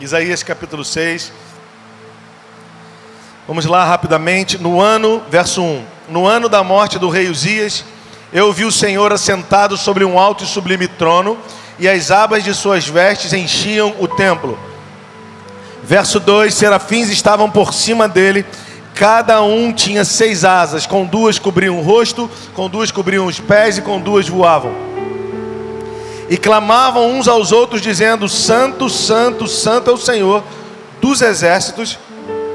Isaías capítulo 6. Vamos lá rapidamente. No ano, verso 1. No ano da morte do rei Uzias, eu vi o Senhor assentado sobre um alto e sublime trono, e as abas de suas vestes enchiam o templo. Verso 2: Serafins estavam por cima dele, cada um tinha seis asas, com duas cobriam o rosto, com duas cobriam os pés e com duas voavam e clamavam uns aos outros, dizendo: Santo, Santo, Santo é o Senhor dos exércitos,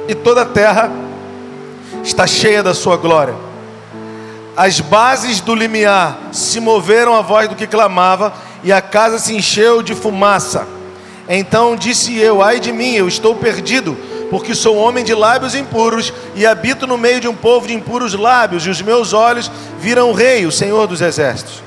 e toda a terra está cheia da sua glória. As bases do limiar se moveram à voz do que clamava, e a casa se encheu de fumaça. Então disse eu: Ai de mim, eu estou perdido, porque sou homem de lábios impuros e habito no meio de um povo de impuros lábios, e os meus olhos viram o Rei, o Senhor dos exércitos.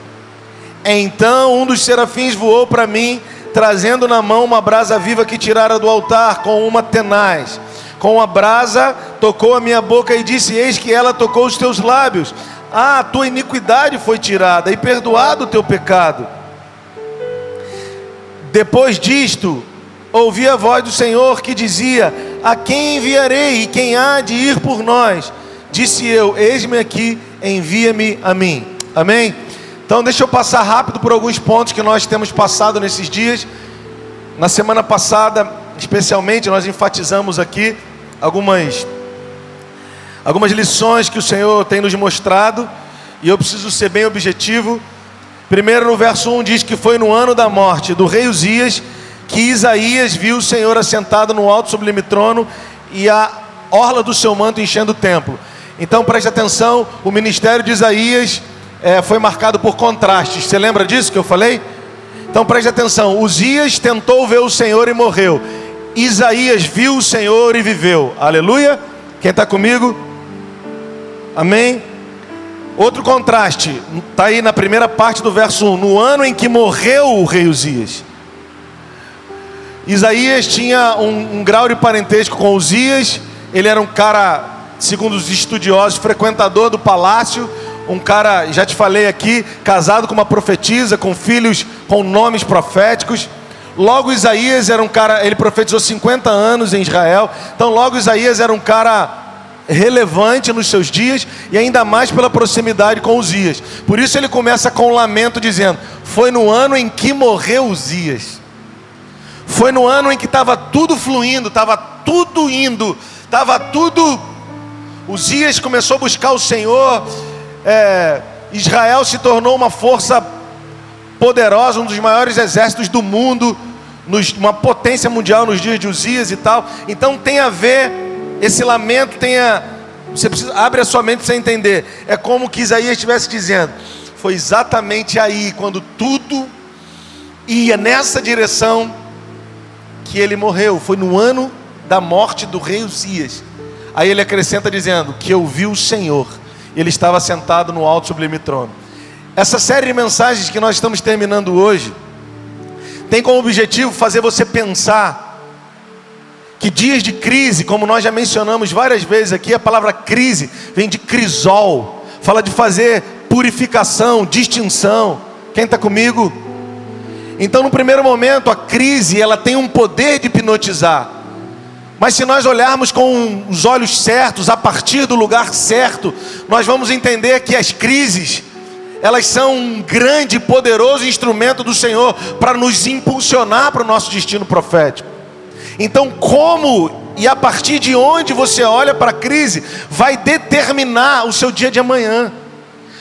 Então um dos serafins voou para mim, trazendo na mão uma brasa viva que tirara do altar com uma tenaz. Com a brasa tocou a minha boca e disse: Eis que ela tocou os teus lábios. Ah, a tua iniquidade foi tirada e perdoado o teu pecado. Depois disto, ouvi a voz do Senhor que dizia: A quem enviarei e quem há de ir por nós? Disse eu: Eis-me aqui, envia-me a mim. Amém? Então, deixa eu passar rápido por alguns pontos que nós temos passado nesses dias. Na semana passada, especialmente, nós enfatizamos aqui algumas algumas lições que o Senhor tem nos mostrado, e eu preciso ser bem objetivo. Primeiro, no verso 1 diz que foi no ano da morte do rei Uzias que Isaías viu o Senhor assentado no alto sublime trono e a orla do seu manto enchendo o templo. Então preste atenção, o ministério de Isaías é, foi marcado por contrastes. Você lembra disso que eu falei? Então preste atenção: Uzias tentou ver o Senhor e morreu. Isaías viu o Senhor e viveu. Aleluia. Quem está comigo? Amém? Outro contraste, está aí na primeira parte do verso 1. No ano em que morreu o rei Uzias. Isaías tinha um, um grau de parentesco com Uzias. Ele era um cara, segundo os estudiosos, frequentador do palácio um cara, já te falei aqui, casado com uma profetisa, com filhos com nomes proféticos. Logo Isaías era um cara, ele profetizou 50 anos em Israel. Então logo Isaías era um cara relevante nos seus dias e ainda mais pela proximidade com Uzias. Por isso ele começa com um lamento dizendo: "Foi no ano em que morreu Uzias. Foi no ano em que estava tudo fluindo, estava tudo indo, estava tudo Uzias começou a buscar o Senhor, é, Israel se tornou uma força poderosa, um dos maiores exércitos do mundo, nos, uma potência mundial nos dias de Uzias e tal. Então tem a ver, esse lamento tem a. Você precisa, abre a sua mente para entender. É como que Isaías estivesse dizendo. Foi exatamente aí, quando tudo ia nessa direção, que ele morreu. Foi no ano da morte do rei Uzias. Aí ele acrescenta dizendo: Que eu vi o Senhor ele estava sentado no alto sublime trono. Essa série de mensagens que nós estamos terminando hoje tem como objetivo fazer você pensar que dias de crise, como nós já mencionamos várias vezes aqui, a palavra crise vem de crisol, fala de fazer purificação, distinção. Quem está comigo? Então, no primeiro momento, a crise ela tem um poder de hipnotizar. Mas se nós olharmos com os olhos certos, a partir do lugar certo, nós vamos entender que as crises, elas são um grande e poderoso instrumento do Senhor para nos impulsionar para o nosso destino profético. Então, como e a partir de onde você olha para a crise, vai determinar o seu dia de amanhã.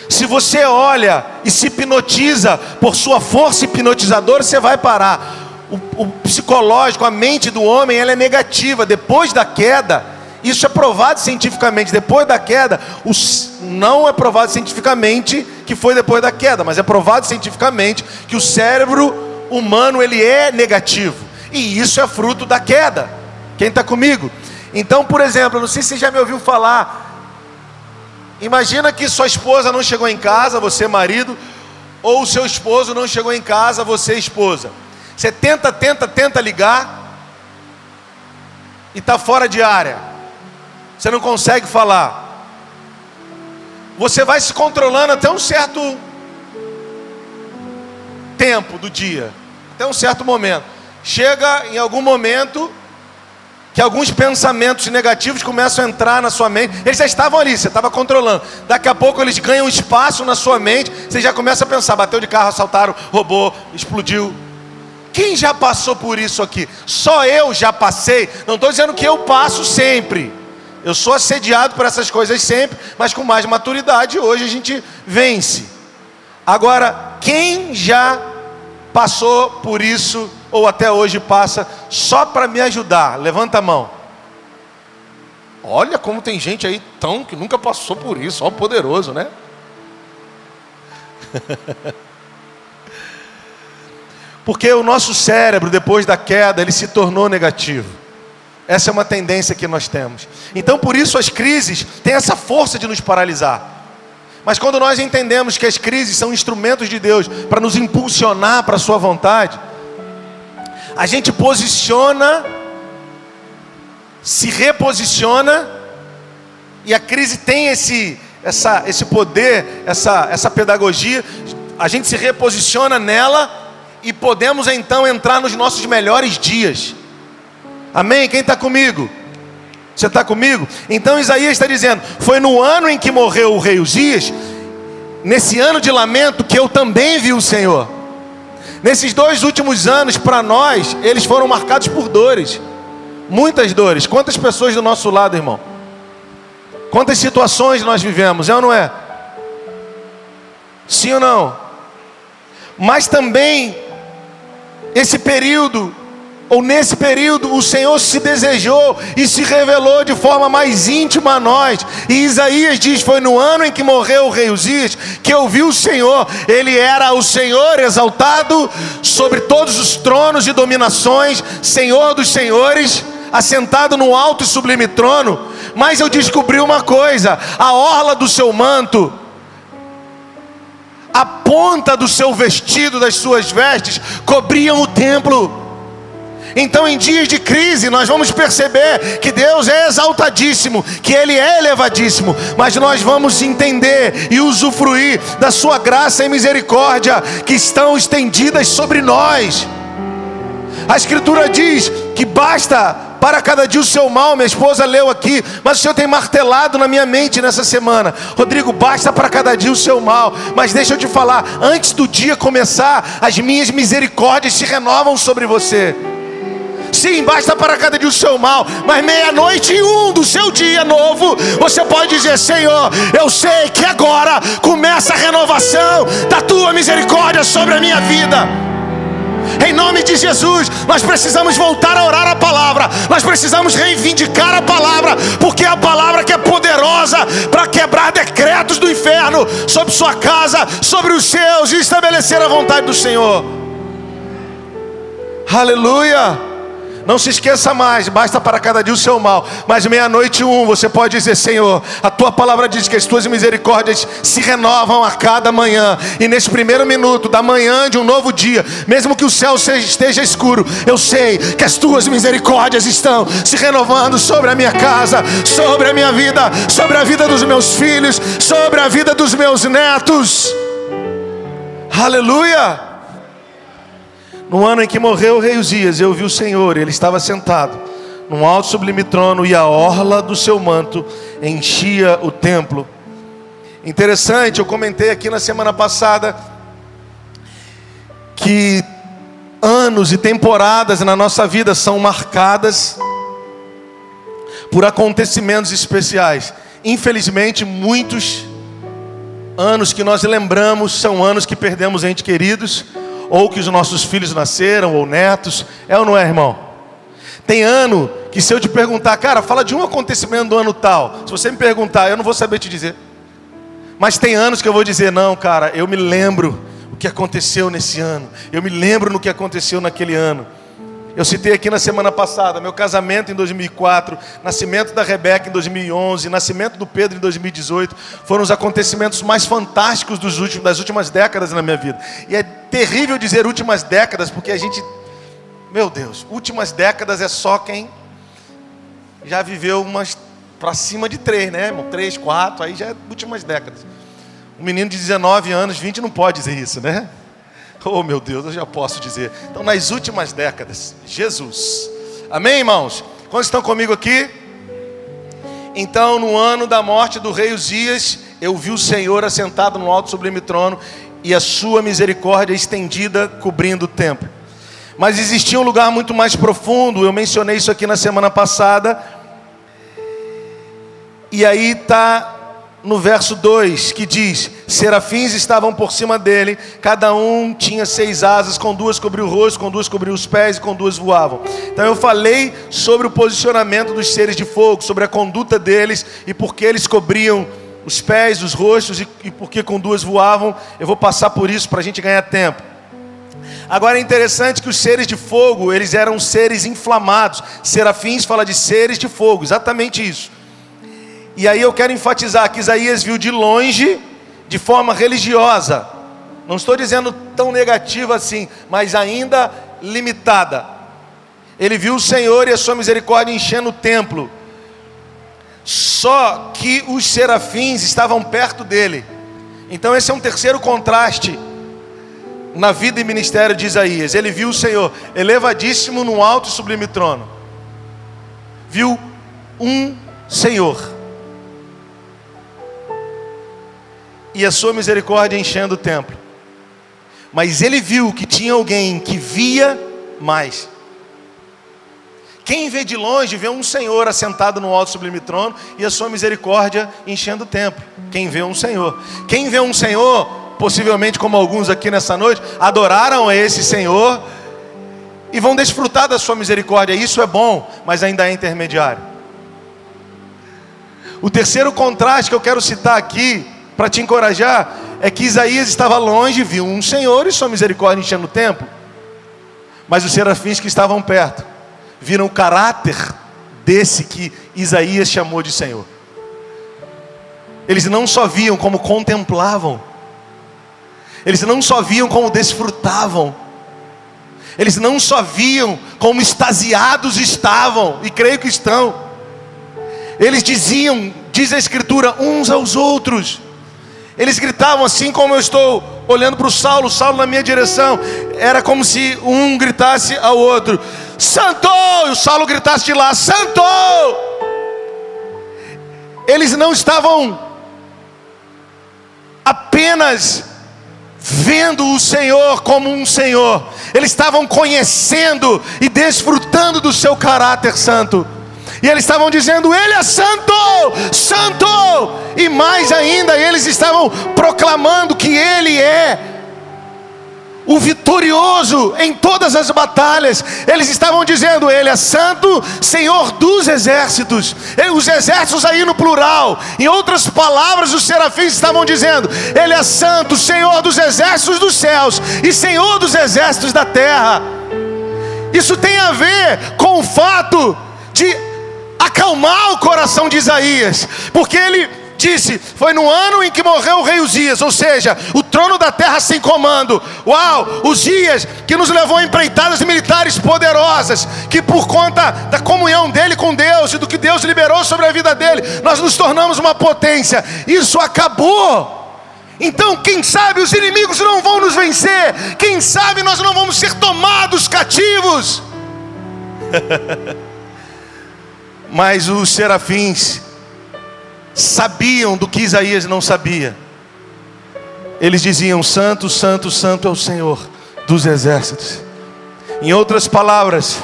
Se você olha e se hipnotiza por sua força hipnotizadora, você vai parar o, o psicológico, a mente do homem, ela é negativa. Depois da queda, isso é provado cientificamente. Depois da queda, os, não é provado cientificamente que foi depois da queda, mas é provado cientificamente que o cérebro humano ele é negativo. E isso é fruto da queda. Quem está comigo? Então, por exemplo, não sei se você já me ouviu falar. Imagina que sua esposa não chegou em casa, você marido, ou seu esposo não chegou em casa, você esposa. Você tenta, tenta, tenta ligar e está fora de área. Você não consegue falar. Você vai se controlando até um certo tempo do dia, até um certo momento. chega em algum momento que alguns pensamentos negativos começam a entrar na sua mente. Eles já estavam ali, você estava controlando. Daqui a pouco eles ganham espaço na sua mente. Você já começa a pensar: bateu de carro, assaltaram, roubou, explodiu. Quem já passou por isso aqui? Só eu já passei. Não estou dizendo que eu passo sempre. Eu sou assediado por essas coisas sempre, mas com mais maturidade hoje a gente vence. Agora, quem já passou por isso ou até hoje passa só para me ajudar? Levanta a mão. Olha como tem gente aí tão que nunca passou por isso, ó poderoso, né? Porque o nosso cérebro, depois da queda, ele se tornou negativo. Essa é uma tendência que nós temos. Então, por isso, as crises têm essa força de nos paralisar. Mas quando nós entendemos que as crises são instrumentos de Deus para nos impulsionar para a Sua vontade, a gente posiciona, se reposiciona, e a crise tem esse, essa, esse poder, essa, essa pedagogia, a gente se reposiciona nela e podemos então entrar nos nossos melhores dias. Amém? Quem está comigo? Você está comigo? Então Isaías está dizendo: foi no ano em que morreu o rei Uzias, nesse ano de lamento, que eu também vi o Senhor. Nesses dois últimos anos, para nós, eles foram marcados por dores, muitas dores. Quantas pessoas do nosso lado, irmão? Quantas situações nós vivemos, é ou não é? Sim ou não? Mas também, esse período ou nesse período o Senhor se desejou e se revelou de forma mais íntima a nós. E Isaías diz: Foi no ano em que morreu o rei Uzias que eu vi o Senhor. Ele era o Senhor exaltado sobre todos os tronos e dominações, Senhor dos senhores, assentado no alto e sublime trono. Mas eu descobri uma coisa: a orla do seu manto a ponta do seu vestido, das suas vestes, cobriam o templo. Então, em dias de crise, nós vamos perceber que Deus é exaltadíssimo, que Ele é elevadíssimo, mas nós vamos entender e usufruir da Sua graça e misericórdia que estão estendidas sobre nós. A Escritura diz que basta para cada dia o seu mal, minha esposa leu aqui, mas o Senhor tem martelado na minha mente nessa semana. Rodrigo, basta para cada dia o seu mal, mas deixa eu te falar, antes do dia começar, as minhas misericórdias se renovam sobre você. Sim, basta para cada dia o seu mal, mas meia-noite e um do seu dia novo, você pode dizer: Senhor, eu sei que agora começa a renovação da tua misericórdia sobre a minha vida. Em nome de Jesus, nós precisamos voltar a orar a palavra, nós precisamos reivindicar a palavra, porque é a palavra que é poderosa para quebrar decretos do inferno sobre sua casa, sobre os seus e estabelecer a vontade do Senhor. Aleluia. Não se esqueça mais, basta para cada dia o seu mal. Mas meia-noite um, você pode dizer: Senhor, a tua palavra diz que as tuas misericórdias se renovam a cada manhã. E nesse primeiro minuto da manhã de um novo dia, mesmo que o céu esteja escuro, eu sei que as tuas misericórdias estão se renovando sobre a minha casa, sobre a minha vida, sobre a vida dos meus filhos, sobre a vida dos meus netos. Aleluia! No ano em que morreu o rei Uzias, eu vi o Senhor, ele estava sentado num alto sublime trono e a orla do seu manto enchia o templo. Interessante, eu comentei aqui na semana passada que anos e temporadas na nossa vida são marcadas por acontecimentos especiais. Infelizmente, muitos anos que nós lembramos são anos que perdemos entes queridos ou que os nossos filhos nasceram, ou netos. É ou não é, irmão? Tem ano que se eu te perguntar, cara, fala de um acontecimento do ano tal. Se você me perguntar, eu não vou saber te dizer. Mas tem anos que eu vou dizer, não, cara, eu me lembro o que aconteceu nesse ano. Eu me lembro no que aconteceu naquele ano. Eu citei aqui na semana passada, meu casamento em 2004, nascimento da Rebeca em 2011, nascimento do Pedro em 2018, foram os acontecimentos mais fantásticos dos últimos, das últimas décadas na minha vida. E é terrível dizer últimas décadas, porque a gente, meu Deus, últimas décadas é só quem já viveu umas para cima de três, né, irmão? Três, quatro, aí já é últimas décadas. Um menino de 19 anos, 20 não pode dizer isso, né? Oh meu Deus, eu já posso dizer. Então, nas últimas décadas, Jesus. Amém, irmãos? Quantos estão comigo aqui? Então, no ano da morte do rei Uzias, eu vi o Senhor assentado no alto sublime trono e a sua misericórdia estendida cobrindo o templo. Mas existia um lugar muito mais profundo, eu mencionei isso aqui na semana passada. E aí está no verso 2 que diz: Serafins estavam por cima dele, cada um tinha seis asas, com duas cobriu o rosto, com duas cobriu os pés e com duas voavam. Então eu falei sobre o posicionamento dos seres de fogo, sobre a conduta deles e por que eles cobriam os pés, os rostos e, e por que com duas voavam. Eu vou passar por isso para a gente ganhar tempo. Agora é interessante que os seres de fogo, eles eram seres inflamados. Serafins fala de seres de fogo, exatamente isso. E aí eu quero enfatizar que Isaías viu de longe, de forma religiosa. Não estou dizendo tão negativa assim, mas ainda limitada. Ele viu o Senhor e a sua misericórdia enchendo o templo. Só que os serafins estavam perto dele. Então esse é um terceiro contraste na vida e ministério de Isaías. Ele viu o Senhor elevadíssimo no alto e sublime trono. Viu um Senhor. E a sua misericórdia enchendo o templo. Mas ele viu que tinha alguém que via mais. Quem vê de longe vê um Senhor assentado no alto sublime trono e a sua misericórdia enchendo o templo. Quem vê um Senhor. Quem vê um Senhor possivelmente como alguns aqui nessa noite, adoraram a esse Senhor e vão desfrutar da sua misericórdia. Isso é bom, mas ainda é intermediário. O terceiro contraste que eu quero citar aqui, para te encorajar, é que Isaías estava longe, viu um Senhor e sua misericórdia enchendo o templo. Mas os serafins que estavam perto viram o caráter desse que Isaías chamou de Senhor. Eles não só viam como contemplavam, eles não só viam como desfrutavam, eles não só viam como extasiados estavam, e creio que estão, eles diziam, diz a Escritura, uns aos outros, eles gritavam assim como eu estou olhando para o Saulo, Saulo na minha direção, era como se um gritasse ao outro, Santo! E o Saulo gritasse de lá, Santo! Eles não estavam apenas vendo o Senhor como um Senhor, eles estavam conhecendo e desfrutando do seu caráter santo. E eles estavam dizendo: Ele é santo, santo. E mais ainda, eles estavam proclamando que Ele é o vitorioso em todas as batalhas. Eles estavam dizendo: Ele é santo, Senhor dos exércitos. Os exércitos aí no plural. Em outras palavras, os serafins estavam dizendo: Ele é santo, Senhor dos exércitos dos céus e Senhor dos exércitos da terra. Isso tem a ver com o fato de acalmar o coração de Isaías, porque ele disse: Foi no ano em que morreu o rei Uzias, ou seja, o trono da terra sem comando. Uau, Uzias que nos levou a empreitadas militares poderosas, que por conta da comunhão dele com Deus e do que Deus liberou sobre a vida dele, nós nos tornamos uma potência. Isso acabou. Então, quem sabe os inimigos não vão nos vencer, quem sabe nós não vamos ser tomados cativos. Mas os serafins sabiam do que Isaías não sabia. Eles diziam: Santo, Santo, Santo é o Senhor dos exércitos. Em outras palavras,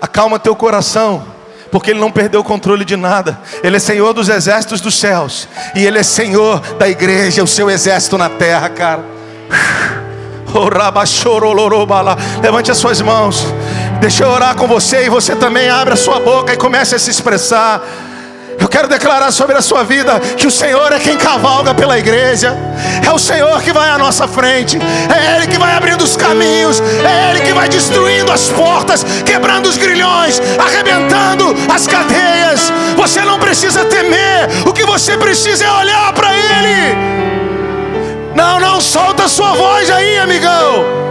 acalma teu coração, porque Ele não perdeu o controle de nada. Ele é Senhor dos exércitos dos céus, e Ele é Senhor da igreja, o seu exército na terra, cara. Levante as suas mãos, deixa eu orar com você, e você também abre a sua boca e comece a se expressar. Eu quero declarar sobre a sua vida que o Senhor é quem cavalga pela igreja, é o Senhor que vai à nossa frente, é Ele que vai abrindo os caminhos, é Ele que vai destruindo as portas, quebrando os grilhões, arrebentando as cadeias. Você não precisa temer, o que você precisa é olhar para Ele. Não, não, solta a sua voz aí, amigão.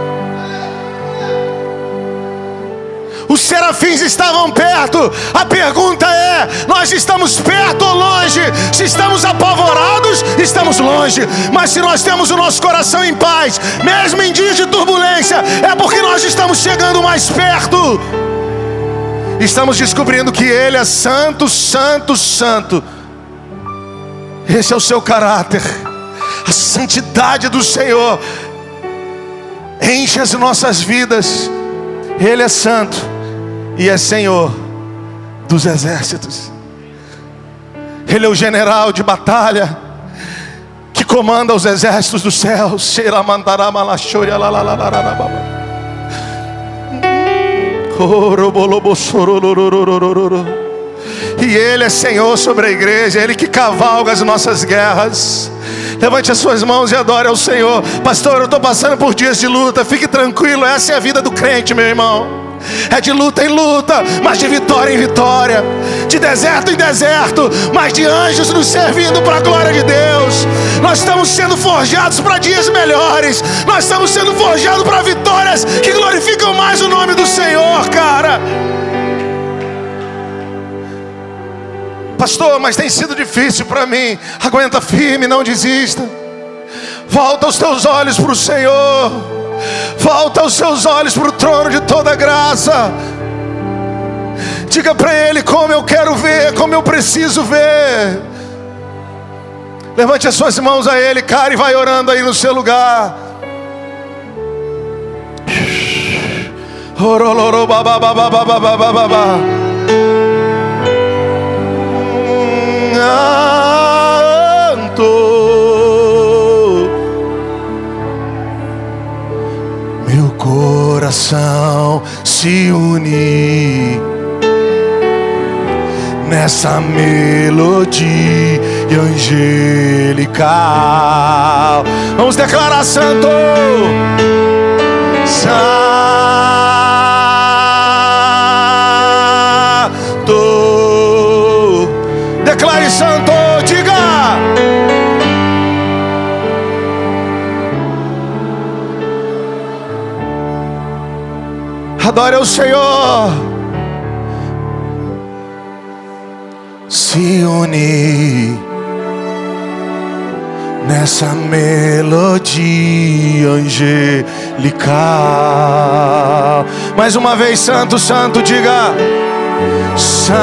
Os serafins estavam perto. A pergunta é: nós estamos perto ou longe? Se estamos apavorados, estamos longe. Mas se nós temos o nosso coração em paz, mesmo em dias de turbulência, é porque nós estamos chegando mais perto. Estamos descobrindo que Ele é santo, santo, santo. Esse é o seu caráter, a santidade do Senhor enche as nossas vidas. Ele é santo e é Senhor dos exércitos. Ele é o general de batalha que comanda os exércitos dos céus. E Ele é Senhor sobre a igreja, Ele que cavalga as nossas guerras. Levante as suas mãos e adore ao Senhor. Pastor, eu estou passando por dias de luta. Fique tranquilo, essa é a vida do crente, meu irmão. É de luta em luta, mas de vitória em vitória, de deserto em deserto, mas de anjos nos servindo para a glória de Deus. Nós estamos sendo forjados para dias melhores, nós estamos sendo forjados para vitórias que glorificam mais o nome do Senhor, cara. Pastor, mas tem sido difícil para mim. Aguenta firme, não desista. Volta os teus olhos para o Senhor. Volta os seus olhos para o trono de toda graça. Diga para Ele como eu quero ver, como eu preciso ver. Levante as suas mãos a Ele, cara, e vai orando aí no seu lugar. Oroloro Meu coração se une nessa melodia angelical. Vamos declarar santo. Santo. Adore o Senhor. Se unir nessa melodia angelical. Mais uma vez, Santo, Santo, diga. Santo.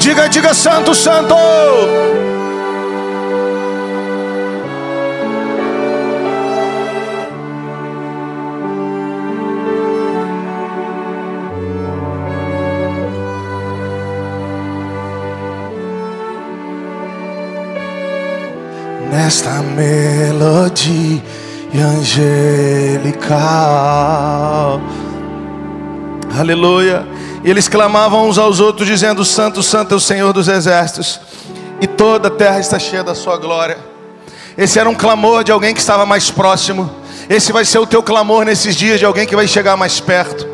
Diga, diga, Santo, Santo. Nesta melodia angelical. Aleluia. E eles clamavam uns aos outros, dizendo: Santo, Santo é o Senhor dos exércitos, e toda a terra está cheia da sua glória. Esse era um clamor de alguém que estava mais próximo. Esse vai ser o teu clamor nesses dias de alguém que vai chegar mais perto.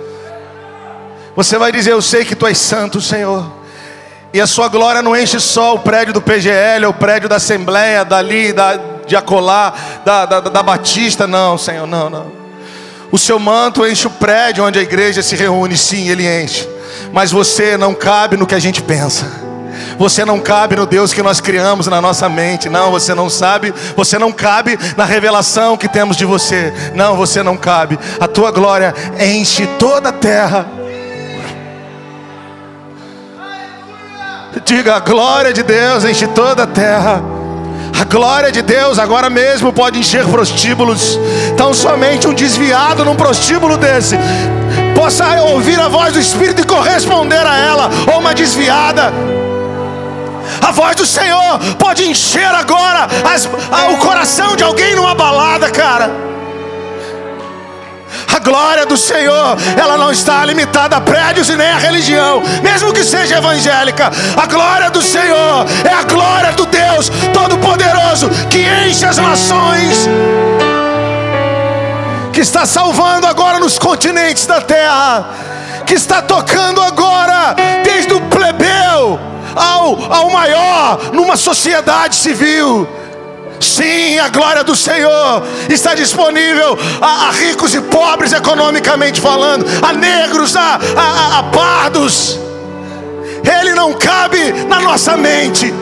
Você vai dizer: Eu sei que tu és santo, Senhor. E a sua glória não enche só o prédio do PGL, o prédio da Assembleia, dali, da, de Acolá, da, da, da Batista. Não, Senhor, não, não. O seu manto enche o prédio onde a igreja se reúne, sim, ele enche. Mas você não cabe no que a gente pensa. Você não cabe no Deus que nós criamos na nossa mente. Não, você não sabe. Você não cabe na revelação que temos de você. Não, você não cabe. A tua glória enche toda a terra. Diga a glória de Deus enche toda a terra. A glória de Deus agora mesmo pode encher prostíbulos. Então somente um desviado num prostíbulo desse possa ouvir a voz do Espírito e corresponder a ela, ou uma desviada. A voz do Senhor pode encher agora as, a, o coração de alguém numa balada, cara. Glória do Senhor, ela não está limitada a prédios e nem a religião, mesmo que seja evangélica. A glória do Senhor é a glória do Deus Todo-Poderoso que enche as nações, que está salvando agora nos continentes da terra, que está tocando agora, desde o plebeu ao, ao maior, numa sociedade civil Sim, a glória do Senhor está disponível a, a ricos e pobres, economicamente falando, a negros, a, a, a pardos. Ele não cabe na nossa mente.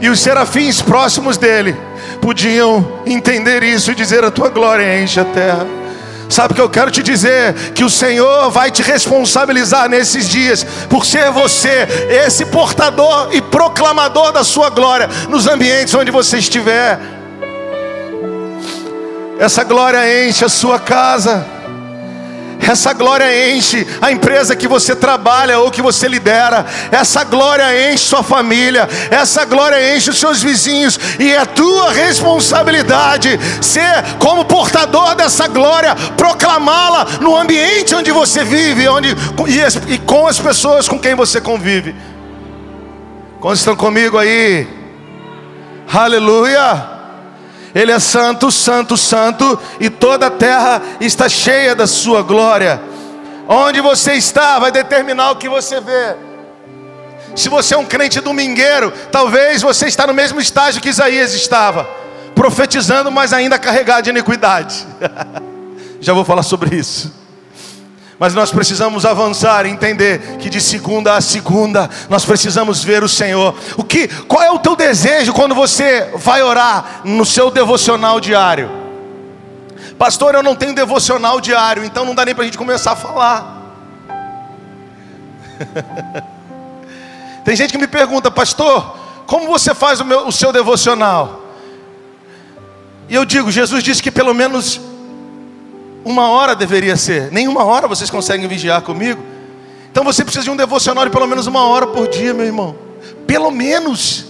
E os serafins próximos dele podiam entender isso e dizer: A tua glória enche a terra. Sabe o que eu quero te dizer? Que o Senhor vai te responsabilizar nesses dias por ser você esse portador e proclamador da sua glória nos ambientes onde você estiver. Essa glória enche a sua casa. Essa glória enche a empresa que você trabalha ou que você lidera. Essa glória enche sua família. Essa glória enche os seus vizinhos. E é tua responsabilidade ser, como portador dessa glória, proclamá-la no ambiente onde você vive onde, e, e com as pessoas com quem você convive. Quantos estão comigo aí? Aleluia! Ele é santo, santo, santo, e toda a terra está cheia da sua glória. Onde você está vai determinar o que você vê. Se você é um crente domingueiro, talvez você está no mesmo estágio que Isaías estava, profetizando, mas ainda carregado de iniquidade. Já vou falar sobre isso. Mas nós precisamos avançar e entender que de segunda a segunda nós precisamos ver o Senhor. O que, qual é o teu desejo quando você vai orar no seu devocional diário? Pastor, eu não tenho devocional diário, então não dá nem para a gente começar a falar. Tem gente que me pergunta, pastor, como você faz o, meu, o seu devocional? E eu digo, Jesus disse que pelo menos uma hora deveria ser. Nem uma hora vocês conseguem vigiar comigo. Então você precisa de um devocional de pelo menos uma hora por dia, meu irmão. Pelo menos.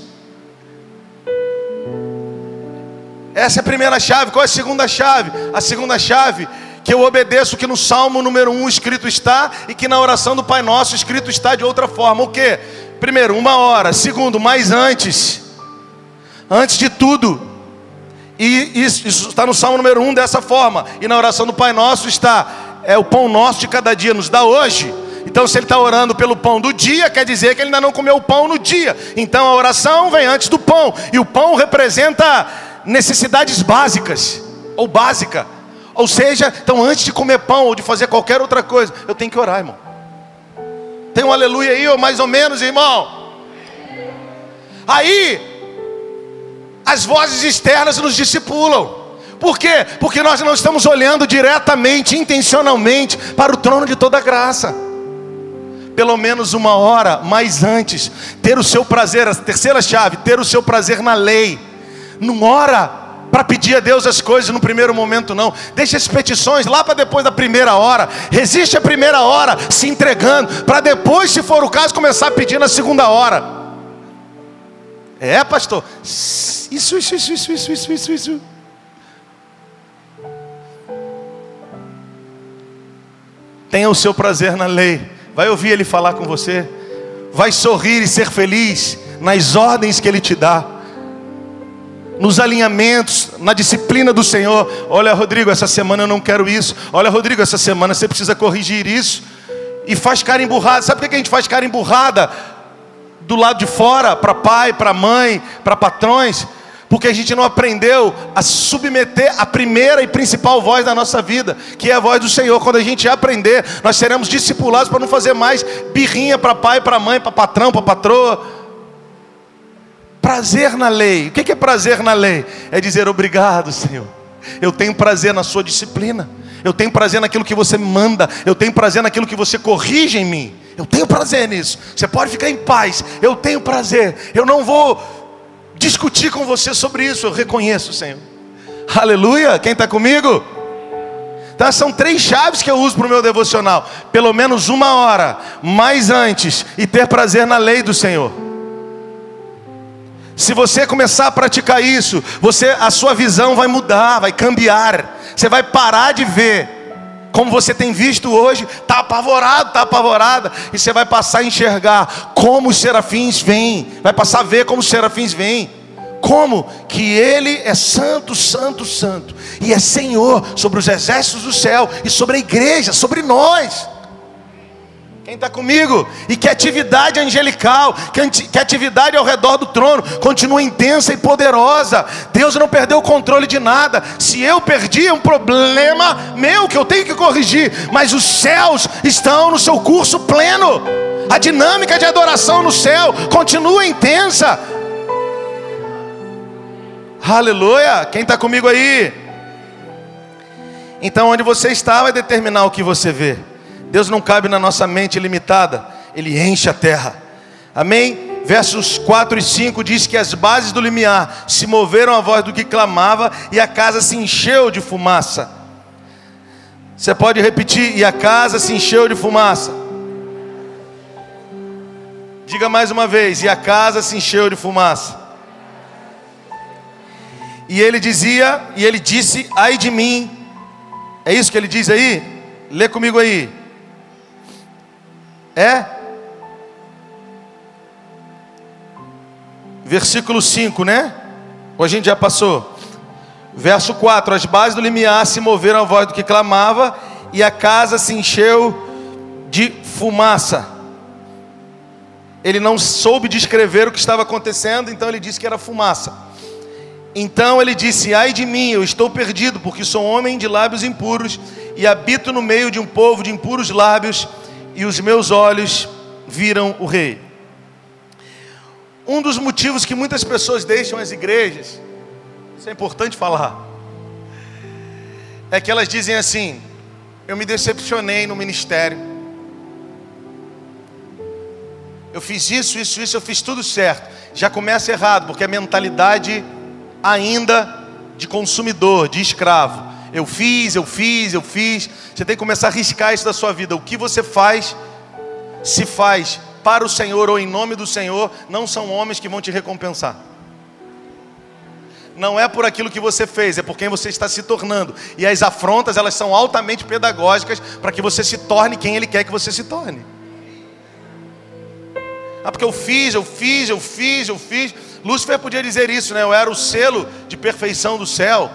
Essa é a primeira chave. Qual é a segunda chave? A segunda chave que eu obedeço que no Salmo número 1 escrito está e que na oração do Pai Nosso escrito está de outra forma. O que? Primeiro, uma hora. Segundo, mais antes. Antes de tudo, e isso, isso, está no Salmo número 1 dessa forma. E na oração do Pai Nosso está: é o pão nosso de cada dia, nos dá hoje. Então, se ele está orando pelo pão do dia, quer dizer que ele ainda não comeu o pão no dia. Então, a oração vem antes do pão. E o pão representa necessidades básicas, ou básica. Ou seja, então antes de comer pão ou de fazer qualquer outra coisa, eu tenho que orar, irmão. Tem um aleluia aí, ou mais ou menos, irmão? Aí, as vozes externas nos discipulam. Por quê? Porque nós não estamos olhando diretamente, intencionalmente, para o trono de toda graça. Pelo menos uma hora mais antes, ter o seu prazer, a terceira chave, ter o seu prazer na lei. Não ora para pedir a Deus as coisas no primeiro momento, não. Deixa as petições lá para depois da primeira hora. Resiste a primeira hora, se entregando, para depois, se for o caso, começar a pedir na segunda hora. É, pastor. Isso, isso, isso, isso, isso, isso, isso, isso. Tenha o seu prazer na lei. Vai ouvir ele falar com você. Vai sorrir e ser feliz nas ordens que ele te dá. Nos alinhamentos, na disciplina do Senhor. Olha, Rodrigo, essa semana eu não quero isso. Olha, Rodrigo, essa semana você precisa corrigir isso. E faz cara emburrada. Sabe por que a gente faz cara emburrada? Do lado de fora, para pai, para mãe, para patrões, porque a gente não aprendeu a submeter a primeira e principal voz da nossa vida, que é a voz do Senhor. Quando a gente aprender, nós seremos discipulados para não fazer mais birrinha para pai, para mãe, para patrão, para patroa. Prazer na lei. O que é prazer na lei? É dizer obrigado, Senhor. Eu tenho prazer na sua disciplina. Eu tenho prazer naquilo que você manda. Eu tenho prazer naquilo que você corrige em mim. Eu tenho prazer nisso. Você pode ficar em paz. Eu tenho prazer. Eu não vou discutir com você sobre isso. Eu reconheço, Senhor. Aleluia. Quem está comigo? Então, são três chaves que eu uso para o meu devocional. Pelo menos uma hora, mais antes, e ter prazer na lei do Senhor. Se você começar a praticar isso, você, a sua visão vai mudar, vai cambiar. Você vai parar de ver como você tem visto hoje, está apavorado, está apavorada, e você vai passar a enxergar como os serafins vêm, vai passar a ver como os serafins vêm. Como que Ele é santo, santo, santo, e é Senhor sobre os exércitos do céu e sobre a igreja, sobre nós. Quem está comigo? E que atividade angelical, que atividade ao redor do trono continua intensa e poderosa. Deus não perdeu o controle de nada. Se eu perdi, é um problema meu que eu tenho que corrigir. Mas os céus estão no seu curso pleno. A dinâmica de adoração no céu continua intensa. Aleluia! Quem está comigo aí? Então, onde você está vai determinar o que você vê. Deus não cabe na nossa mente limitada, Ele enche a terra. Amém? Versos 4 e 5 diz que as bases do limiar se moveram à voz do que clamava e a casa se encheu de fumaça. Você pode repetir, e a casa se encheu de fumaça. Diga mais uma vez, e a casa se encheu de fumaça. E ele dizia, e ele disse: Ai de mim. É isso que ele diz aí? Lê comigo aí. É? Versículo 5, né? Ou a gente já passou? Verso 4: As bases do limiar se moveram à voz do que clamava, e a casa se encheu de fumaça. Ele não soube descrever o que estava acontecendo, então ele disse que era fumaça. Então ele disse: Ai de mim, eu estou perdido, porque sou homem de lábios impuros e habito no meio de um povo de impuros lábios e os meus olhos viram o rei. Um dos motivos que muitas pessoas deixam as igrejas, isso é importante falar, é que elas dizem assim: eu me decepcionei no ministério, eu fiz isso, isso, isso, eu fiz tudo certo. Já começa errado, porque é mentalidade ainda de consumidor, de escravo. Eu fiz, eu fiz, eu fiz. Você tem que começar a riscar isso da sua vida. O que você faz, se faz para o Senhor ou em nome do Senhor, não são homens que vão te recompensar. Não é por aquilo que você fez, é por quem você está se tornando. E as afrontas, elas são altamente pedagógicas para que você se torne quem Ele quer que você se torne. Ah, porque eu fiz, eu fiz, eu fiz, eu fiz. Lúcifer podia dizer isso, né? Eu era o selo de perfeição do céu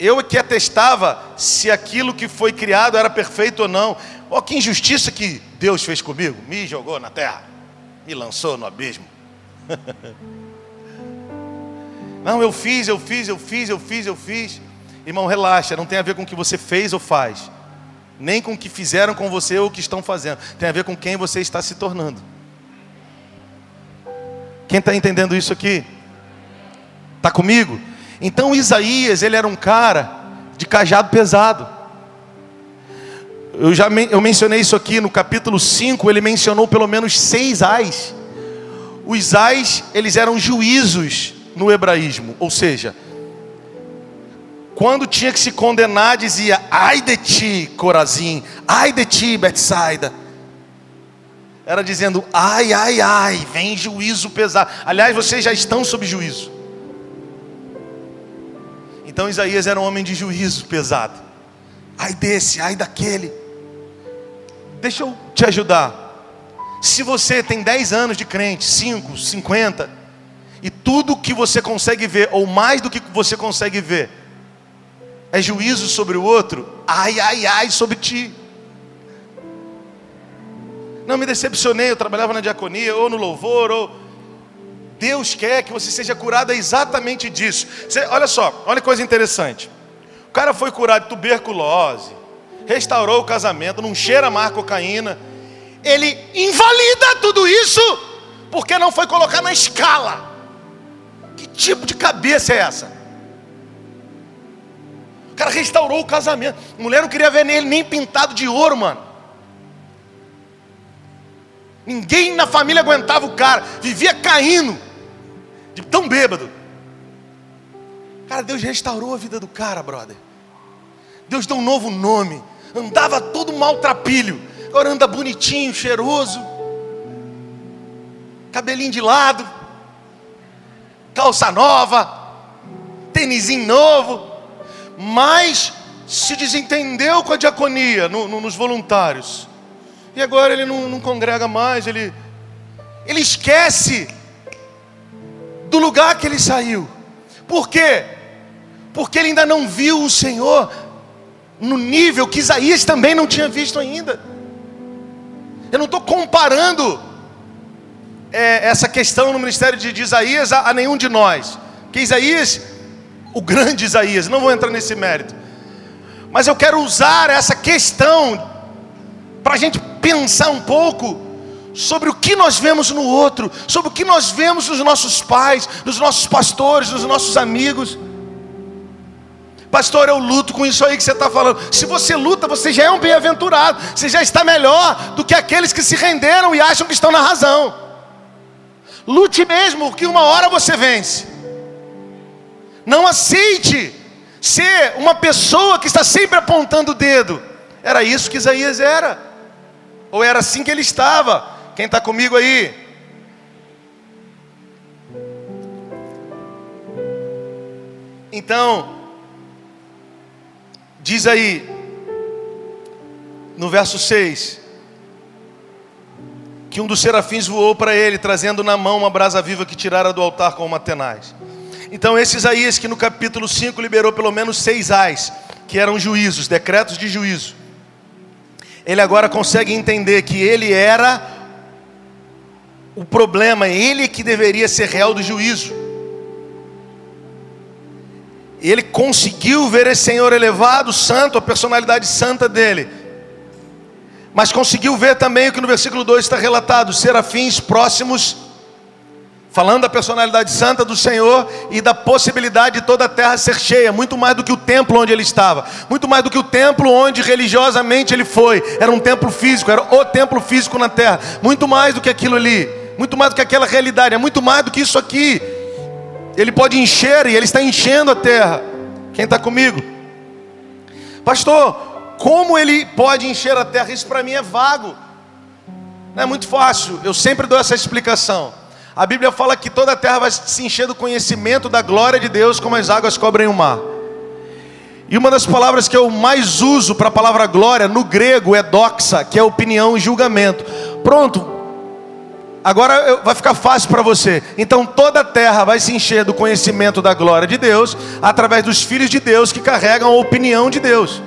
eu é que atestava se aquilo que foi criado era perfeito ou não. Olha que injustiça que Deus fez comigo. Me jogou na terra, me lançou no abismo. não, eu fiz, eu fiz, eu fiz, eu fiz, eu fiz. Irmão, relaxa, não tem a ver com o que você fez ou faz, nem com o que fizeram com você ou o que estão fazendo. Tem a ver com quem você está se tornando. Quem está entendendo isso aqui? Está comigo? Então Isaías, ele era um cara de cajado pesado. Eu já eu mencionei isso aqui no capítulo 5, ele mencionou pelo menos seis ais. Os ais, eles eram juízos no hebraísmo, ou seja, quando tinha que se condenar, dizia: Ai de ti, Corazim, ai de ti, Betsaida. Era dizendo: Ai, ai, ai, vem juízo pesado. Aliás, vocês já estão sob juízo. Então Isaías era um homem de juízo pesado. Ai desse, ai daquele. Deixa eu te ajudar. Se você tem 10 anos de crente, 5, 50, e tudo que você consegue ver, ou mais do que você consegue ver, é juízo sobre o outro, ai, ai, ai sobre ti. Não me decepcionei, eu trabalhava na diaconia, ou no louvor, ou Deus quer que você seja curado exatamente disso. Você, olha só, olha que coisa interessante. O cara foi curado de tuberculose, restaurou o casamento, não cheira mais cocaína. Ele invalida tudo isso porque não foi colocar na escala. Que tipo de cabeça é essa? O cara restaurou o casamento. A mulher não queria ver nele nem pintado de ouro, mano. Ninguém na família aguentava o cara, vivia caindo de tão bêbado. Cara, Deus restaurou a vida do cara, brother. Deus deu um novo nome. Andava todo maltrapilho. Agora anda bonitinho, cheiroso. Cabelinho de lado. Calça nova. Tênisinho novo. Mas se desentendeu com a diaconia no, no, nos voluntários. E agora ele não, não congrega mais. Ele, ele esquece do lugar que ele saiu. Por quê? Porque ele ainda não viu o Senhor no nível que Isaías também não tinha visto ainda. Eu não estou comparando é, essa questão no ministério de, de Isaías a, a nenhum de nós. Que Isaías, o grande Isaías, não vou entrar nesse mérito. Mas eu quero usar essa questão para a gente pensar um pouco sobre o que nós vemos no outro, sobre o que nós vemos nos nossos pais, nos nossos pastores, nos nossos amigos. Pastor, eu luto com isso aí que você está falando. Se você luta, você já é um bem-aventurado. Você já está melhor do que aqueles que se renderam e acham que estão na razão. Lute mesmo, que uma hora você vence. Não aceite ser uma pessoa que está sempre apontando o dedo. Era isso que Isaías era. Ou era assim que ele estava. Quem está comigo aí? Então, Diz aí, no verso 6, que um dos serafins voou para ele, trazendo na mão uma brasa viva que tirara do altar com uma tenaz. Então, esse Isaías, que no capítulo 5 liberou pelo menos seis ais, que eram juízos, decretos de juízo, ele agora consegue entender que ele era o problema, ele que deveria ser real do juízo. Ele conseguiu ver esse Senhor elevado, santo, a personalidade santa dele. Mas conseguiu ver também o que no versículo 2 está relatado: serafins próximos, falando da personalidade santa do Senhor e da possibilidade de toda a terra ser cheia, muito mais do que o templo onde ele estava, muito mais do que o templo onde religiosamente ele foi. Era um templo físico, era o templo físico na terra, muito mais do que aquilo ali, muito mais do que aquela realidade, é muito mais do que isso aqui. Ele pode encher e Ele está enchendo a terra. Quem está comigo? Pastor, como Ele pode encher a terra? Isso para mim é vago. Não é muito fácil. Eu sempre dou essa explicação. A Bíblia fala que toda a terra vai se encher do conhecimento da glória de Deus, como as águas cobrem o mar. E uma das palavras que eu mais uso para a palavra glória no grego é doxa, que é opinião e julgamento. Pronto, Agora vai ficar fácil para você. Então toda a terra vai se encher do conhecimento da glória de Deus, através dos filhos de Deus que carregam a opinião de Deus.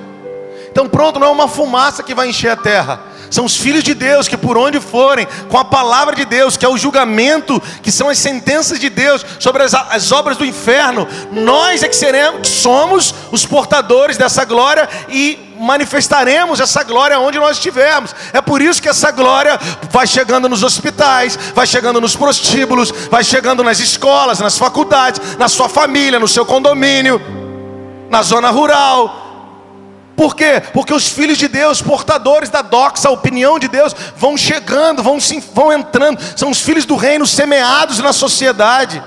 Então pronto, não é uma fumaça que vai encher a terra. São os filhos de Deus que por onde forem, com a palavra de Deus, que é o julgamento, que são as sentenças de Deus sobre as, as obras do inferno, nós é que seremos, somos os portadores dessa glória e manifestaremos essa glória onde nós estivermos. É por isso que essa glória vai chegando nos hospitais, vai chegando nos prostíbulos, vai chegando nas escolas, nas faculdades, na sua família, no seu condomínio, na zona rural. Por quê? Porque os filhos de Deus, portadores da doxa, a opinião de Deus, vão chegando, vão, vão entrando, são os filhos do reino semeados na sociedade.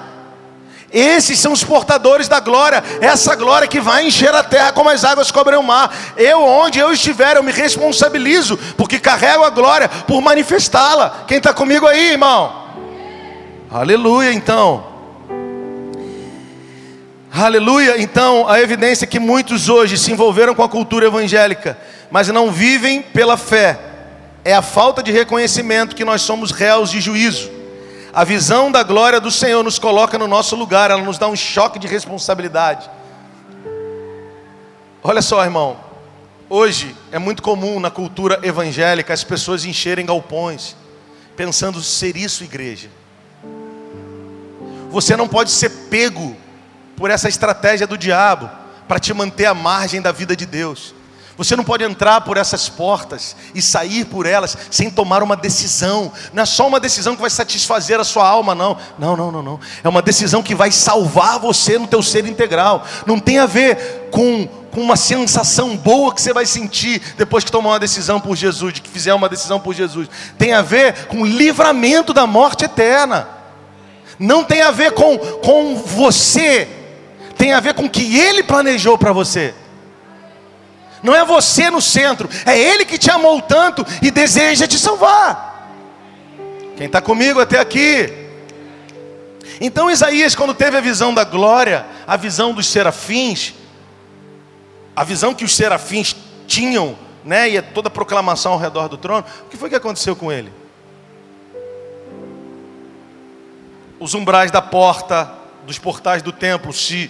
Esses são os portadores da glória, essa glória que vai encher a terra como as águas cobrem o mar. Eu, onde eu estiver, eu me responsabilizo, porque carrego a glória por manifestá-la. Quem está comigo aí, irmão? Aleluia, então. Aleluia, então, a evidência é que muitos hoje se envolveram com a cultura evangélica, mas não vivem pela fé, é a falta de reconhecimento que nós somos réus de juízo. A visão da glória do Senhor nos coloca no nosso lugar, ela nos dá um choque de responsabilidade. Olha só, irmão. Hoje é muito comum na cultura evangélica as pessoas encherem galpões, pensando ser isso igreja. Você não pode ser pego por essa estratégia do diabo para te manter à margem da vida de Deus. Você não pode entrar por essas portas e sair por elas sem tomar uma decisão. Não é só uma decisão que vai satisfazer a sua alma, não. Não, não, não, não. É uma decisão que vai salvar você no teu ser integral. Não tem a ver com, com uma sensação boa que você vai sentir depois que tomar uma decisão por Jesus, de que fizer uma decisão por Jesus. Tem a ver com livramento da morte eterna. Não tem a ver com, com você. Tem a ver com o que Ele planejou para você. Não é você no centro, é Ele que te amou tanto e deseja te salvar. Quem está comigo até aqui? Então Isaías, quando teve a visão da glória, a visão dos serafins, a visão que os serafins tinham, né, e toda a proclamação ao redor do trono, o que foi que aconteceu com ele? Os umbrais da porta, dos portais do templo se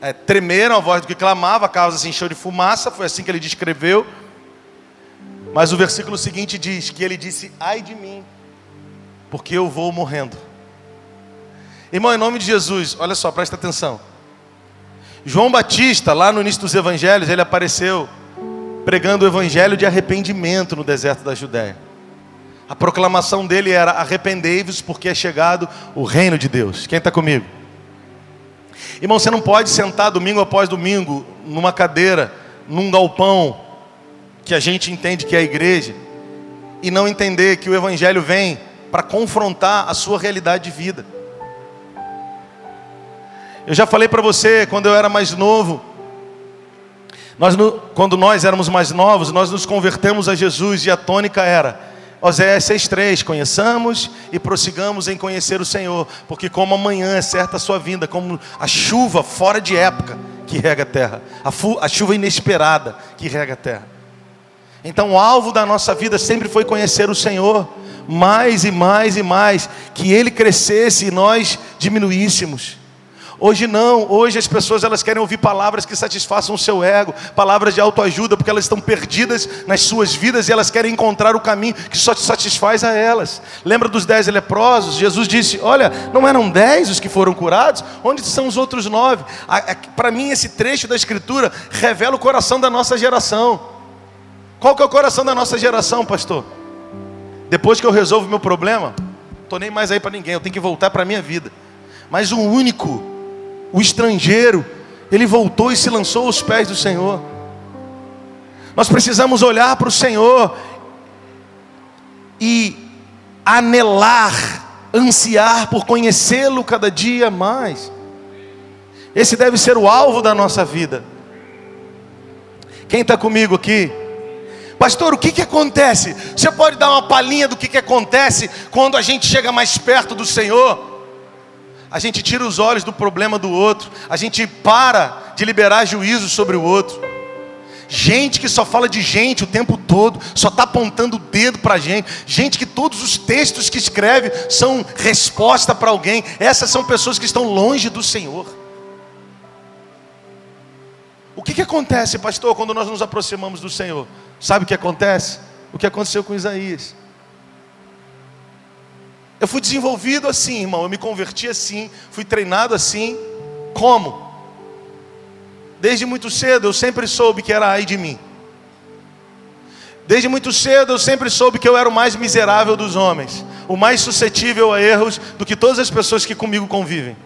é, tremeram a voz do que clamava, a casa se encheu de fumaça, foi assim que ele descreveu. Mas o versículo seguinte diz que ele disse: Ai de mim, porque eu vou morrendo. Irmão, em nome de Jesus, olha só, presta atenção. João Batista, lá no início dos evangelhos, ele apareceu pregando o evangelho de arrependimento no deserto da Judéia. A proclamação dele era: arrependei-vos, porque é chegado o reino de Deus. Quem está comigo? Irmão, você não pode sentar domingo após domingo numa cadeira, num galpão, que a gente entende que é a igreja, e não entender que o Evangelho vem para confrontar a sua realidade de vida. Eu já falei para você quando eu era mais novo, nós, quando nós éramos mais novos, nós nos convertemos a Jesus e a tônica era Oséias 6,3: Conheçamos e prossigamos em conhecer o Senhor, porque como amanhã é certa a sua vinda, como a chuva fora de época que rega a terra, a, a chuva inesperada que rega a terra. Então, o alvo da nossa vida sempre foi conhecer o Senhor, mais e mais e mais, que Ele crescesse e nós diminuíssemos. Hoje não, hoje as pessoas elas querem ouvir palavras que satisfaçam o seu ego, palavras de autoajuda, porque elas estão perdidas nas suas vidas e elas querem encontrar o caminho que só te satisfaz a elas. Lembra dos dez leprosos? Jesus disse: Olha, não eram dez os que foram curados? Onde são os outros nove? Para mim, esse trecho da Escritura revela o coração da nossa geração. Qual que é o coração da nossa geração, pastor? Depois que eu resolvo meu problema, estou nem mais aí para ninguém, eu tenho que voltar para a minha vida. Mas o único o estrangeiro, ele voltou e se lançou aos pés do Senhor. Nós precisamos olhar para o Senhor e anelar, ansiar por conhecê-lo cada dia mais. Esse deve ser o alvo da nossa vida. Quem está comigo aqui? Pastor, o que, que acontece? Você pode dar uma palhinha do que, que acontece quando a gente chega mais perto do Senhor? A gente tira os olhos do problema do outro, a gente para de liberar juízo sobre o outro. Gente que só fala de gente o tempo todo, só está apontando o dedo para a gente. Gente que todos os textos que escreve são resposta para alguém. Essas são pessoas que estão longe do Senhor. O que, que acontece, pastor, quando nós nos aproximamos do Senhor? Sabe o que acontece? O que aconteceu com Isaías. Eu fui desenvolvido assim, irmão. Eu me converti assim, fui treinado assim. Como? Desde muito cedo eu sempre soube que era ai de mim. Desde muito cedo eu sempre soube que eu era o mais miserável dos homens, o mais suscetível a erros do que todas as pessoas que comigo convivem.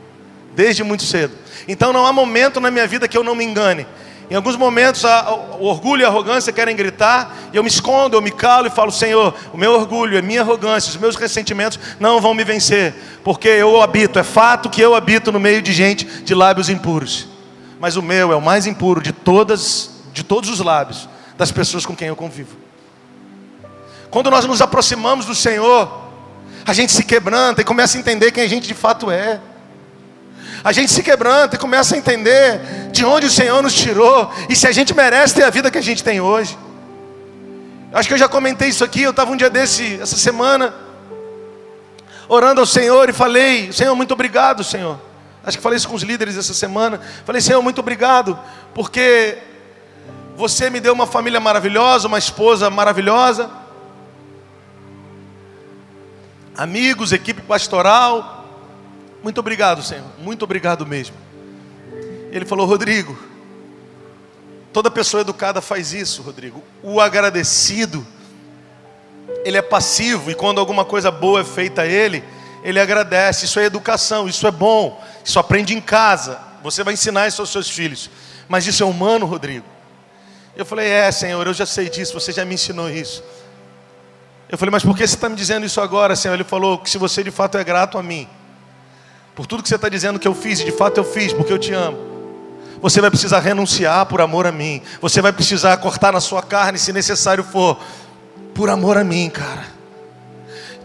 Desde muito cedo. Então não há momento na minha vida que eu não me engane. Em alguns momentos a, o orgulho e a arrogância querem gritar, e eu me escondo, eu me calo e falo: Senhor, o meu orgulho, a minha arrogância, os meus ressentimentos não vão me vencer, porque eu habito, é fato que eu habito no meio de gente de lábios impuros. Mas o meu é o mais impuro de todas, de todos os lábios das pessoas com quem eu convivo. Quando nós nos aproximamos do Senhor, a gente se quebranta e começa a entender quem a gente de fato é a gente se quebranta e começa a entender de onde o Senhor nos tirou e se a gente merece ter a vida que a gente tem hoje. Acho que eu já comentei isso aqui. Eu estava um dia desse, essa semana, orando ao Senhor e falei: Senhor, muito obrigado, Senhor. Acho que falei isso com os líderes essa semana. Falei: Senhor, muito obrigado, porque você me deu uma família maravilhosa, uma esposa maravilhosa, amigos, equipe pastoral. Muito obrigado, Senhor. Muito obrigado mesmo. Ele falou, Rodrigo. Toda pessoa educada faz isso, Rodrigo. O agradecido, ele é passivo e quando alguma coisa boa é feita a ele, ele agradece. Isso é educação, isso é bom. Isso aprende em casa. Você vai ensinar isso aos seus filhos. Mas isso é humano, Rodrigo. Eu falei, é, Senhor, eu já sei disso, você já me ensinou isso. Eu falei, mas por que você está me dizendo isso agora, Senhor? Ele falou que se você de fato é grato a mim, por tudo que você está dizendo que eu fiz, e de fato eu fiz, porque eu te amo. Você vai precisar renunciar por amor a mim. Você vai precisar cortar na sua carne, se necessário for, por amor a mim, cara.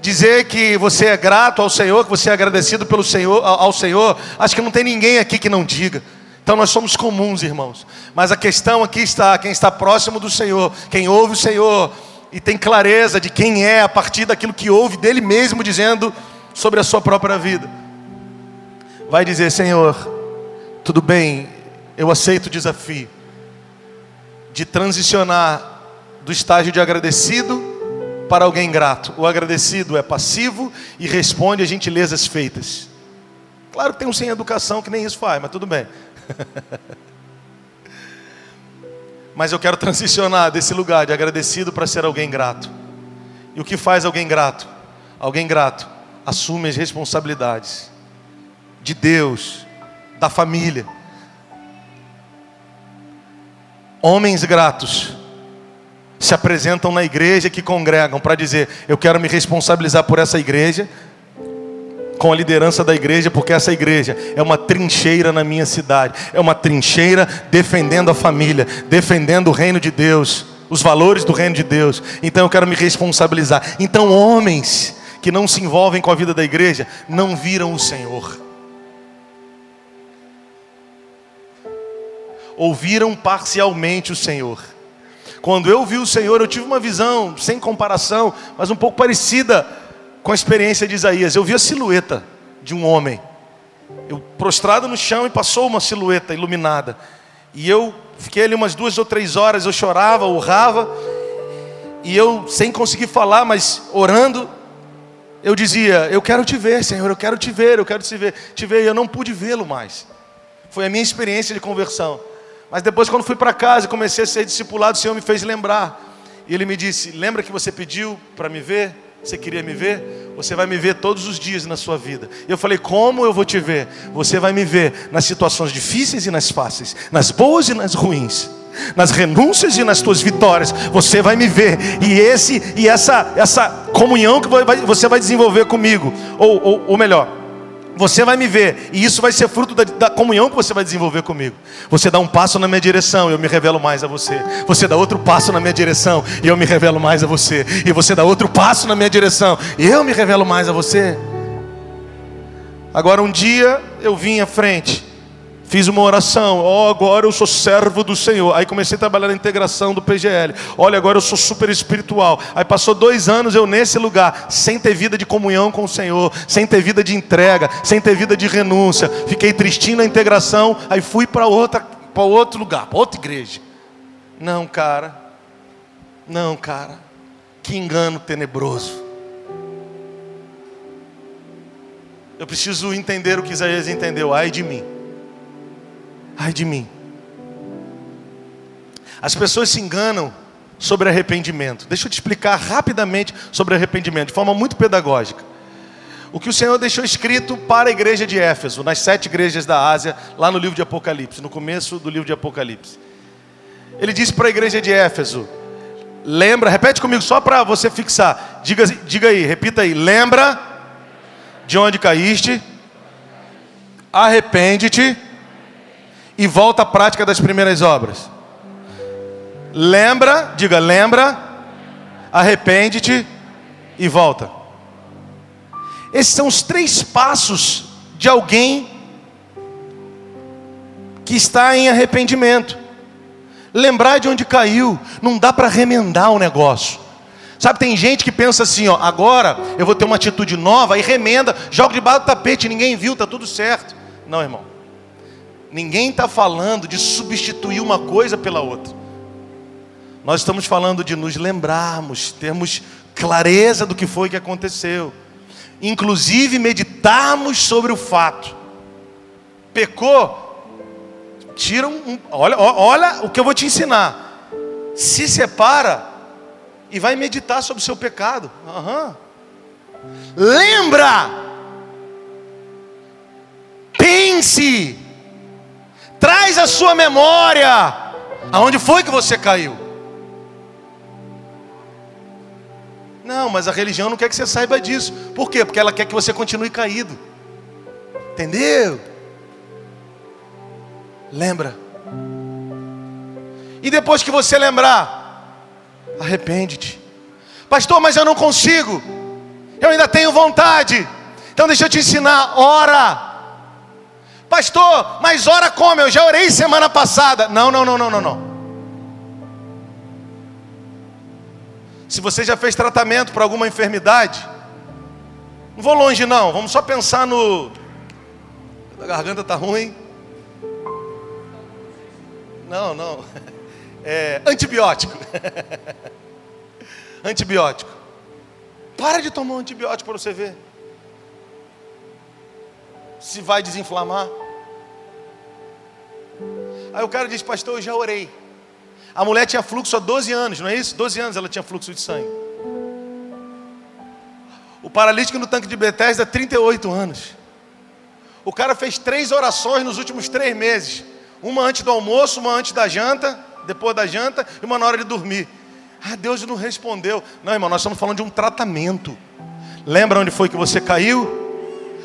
Dizer que você é grato ao Senhor, que você é agradecido pelo Senhor, ao Senhor, acho que não tem ninguém aqui que não diga. Então nós somos comuns, irmãos. Mas a questão aqui está: quem está próximo do Senhor, quem ouve o Senhor e tem clareza de quem é a partir daquilo que ouve dele mesmo dizendo sobre a sua própria vida vai dizer: Senhor, tudo bem, eu aceito o desafio de transicionar do estágio de agradecido para alguém grato. O agradecido é passivo e responde a gentilezas feitas. Claro que tem um sem educação que nem isso faz, mas tudo bem. mas eu quero transicionar desse lugar de agradecido para ser alguém grato. E o que faz alguém grato? Alguém grato assume as responsabilidades de Deus, da família. Homens gratos se apresentam na igreja que congregam para dizer: Eu quero me responsabilizar por essa igreja, com a liderança da igreja, porque essa igreja é uma trincheira na minha cidade, é uma trincheira defendendo a família, defendendo o reino de Deus, os valores do reino de Deus. Então eu quero me responsabilizar. Então, homens que não se envolvem com a vida da igreja não viram o Senhor. Ouviram parcialmente o Senhor. Quando eu vi o Senhor, eu tive uma visão sem comparação, mas um pouco parecida com a experiência de Isaías. Eu vi a silhueta de um homem. Eu prostrado no chão e passou uma silhueta iluminada. E eu fiquei ali umas duas ou três horas, eu chorava, urrava, e eu sem conseguir falar, mas orando, eu dizia: Eu quero te ver, Senhor, eu quero te ver, eu quero te ver, te ver, e eu não pude vê-lo mais. Foi a minha experiência de conversão. Mas depois, quando fui para casa e comecei a ser discipulado, o Senhor me fez lembrar. E Ele me disse: Lembra que você pediu para me ver? Você queria me ver? Você vai me ver todos os dias na sua vida. E eu falei: Como eu vou te ver? Você vai me ver nas situações difíceis e nas fáceis, nas boas e nas ruins, nas renúncias e nas tuas vitórias. Você vai me ver. E esse e essa essa comunhão que você vai desenvolver comigo, ou, ou, ou melhor, você vai me ver, e isso vai ser fruto da, da, comunhão que você vai desenvolver comigo. Você dá um passo na minha direção, eu me revelo mais a você. Você dá outro passo na minha direção, e eu me revelo mais a você. E você dá outro passo na minha direção, e eu me revelo mais a você. Agora, um dia eu vim à frente, Fiz uma oração, oh, agora eu sou servo do Senhor. Aí comecei a trabalhar na integração do PGL. Olha, agora eu sou super espiritual. Aí passou dois anos eu nesse lugar, sem ter vida de comunhão com o Senhor, sem ter vida de entrega, sem ter vida de renúncia. Fiquei tristinho na integração, aí fui para outra, para outro lugar, para outra igreja. Não, cara. Não, cara. Que engano tenebroso. Eu preciso entender o que Isaías entendeu. Ai de mim ai de mim. As pessoas se enganam sobre arrependimento. Deixa eu te explicar rapidamente sobre arrependimento, de forma muito pedagógica. O que o Senhor deixou escrito para a igreja de Éfeso, nas sete igrejas da Ásia, lá no livro de Apocalipse, no começo do livro de Apocalipse. Ele disse para a igreja de Éfeso: lembra, repete comigo só para você fixar. Diga, diga aí, repita aí. Lembra de onde caíste, arrepende-te e volta à prática das primeiras obras. Lembra, diga, lembra, arrepende-te e volta. Esses são os três passos de alguém que está em arrependimento. Lembrar de onde caiu, não dá para remendar o negócio. Sabe, tem gente que pensa assim, ó, agora eu vou ter uma atitude nova e remenda, joga debaixo do tapete, ninguém viu, tá tudo certo. Não, irmão. Ninguém está falando de substituir uma coisa pela outra. Nós estamos falando de nos lembrarmos, termos clareza do que foi que aconteceu, inclusive meditarmos sobre o fato. Pecou, tira um, olha, olha o que eu vou te ensinar. Se separa e vai meditar sobre o seu pecado. Uhum. Lembra, pense Traz a sua memória. Aonde foi que você caiu? Não, mas a religião não quer que você saiba disso. Por quê? Porque ela quer que você continue caído. Entendeu? Lembra. E depois que você lembrar, arrepende-te. Pastor, mas eu não consigo. Eu ainda tenho vontade. Então deixa eu te ensinar, ora. Pastor, mas ora como? Eu já orei semana passada. Não, não, não, não, não, não. Se você já fez tratamento para alguma enfermidade, não vou longe não, vamos só pensar no. A garganta está ruim. Não, não. é, antibiótico. antibiótico. Para de tomar um antibiótico para você ver. Se vai desinflamar. Aí o cara diz, pastor, eu já orei. A mulher tinha fluxo há 12 anos, não é isso? 12 anos ela tinha fluxo de sangue. O paralítico no tanque de Bethesda, 38 anos. O cara fez três orações nos últimos três meses. Uma antes do almoço, uma antes da janta, depois da janta, e uma na hora de dormir. Ah, Deus não respondeu. Não, irmão, nós estamos falando de um tratamento. Lembra onde foi que você caiu?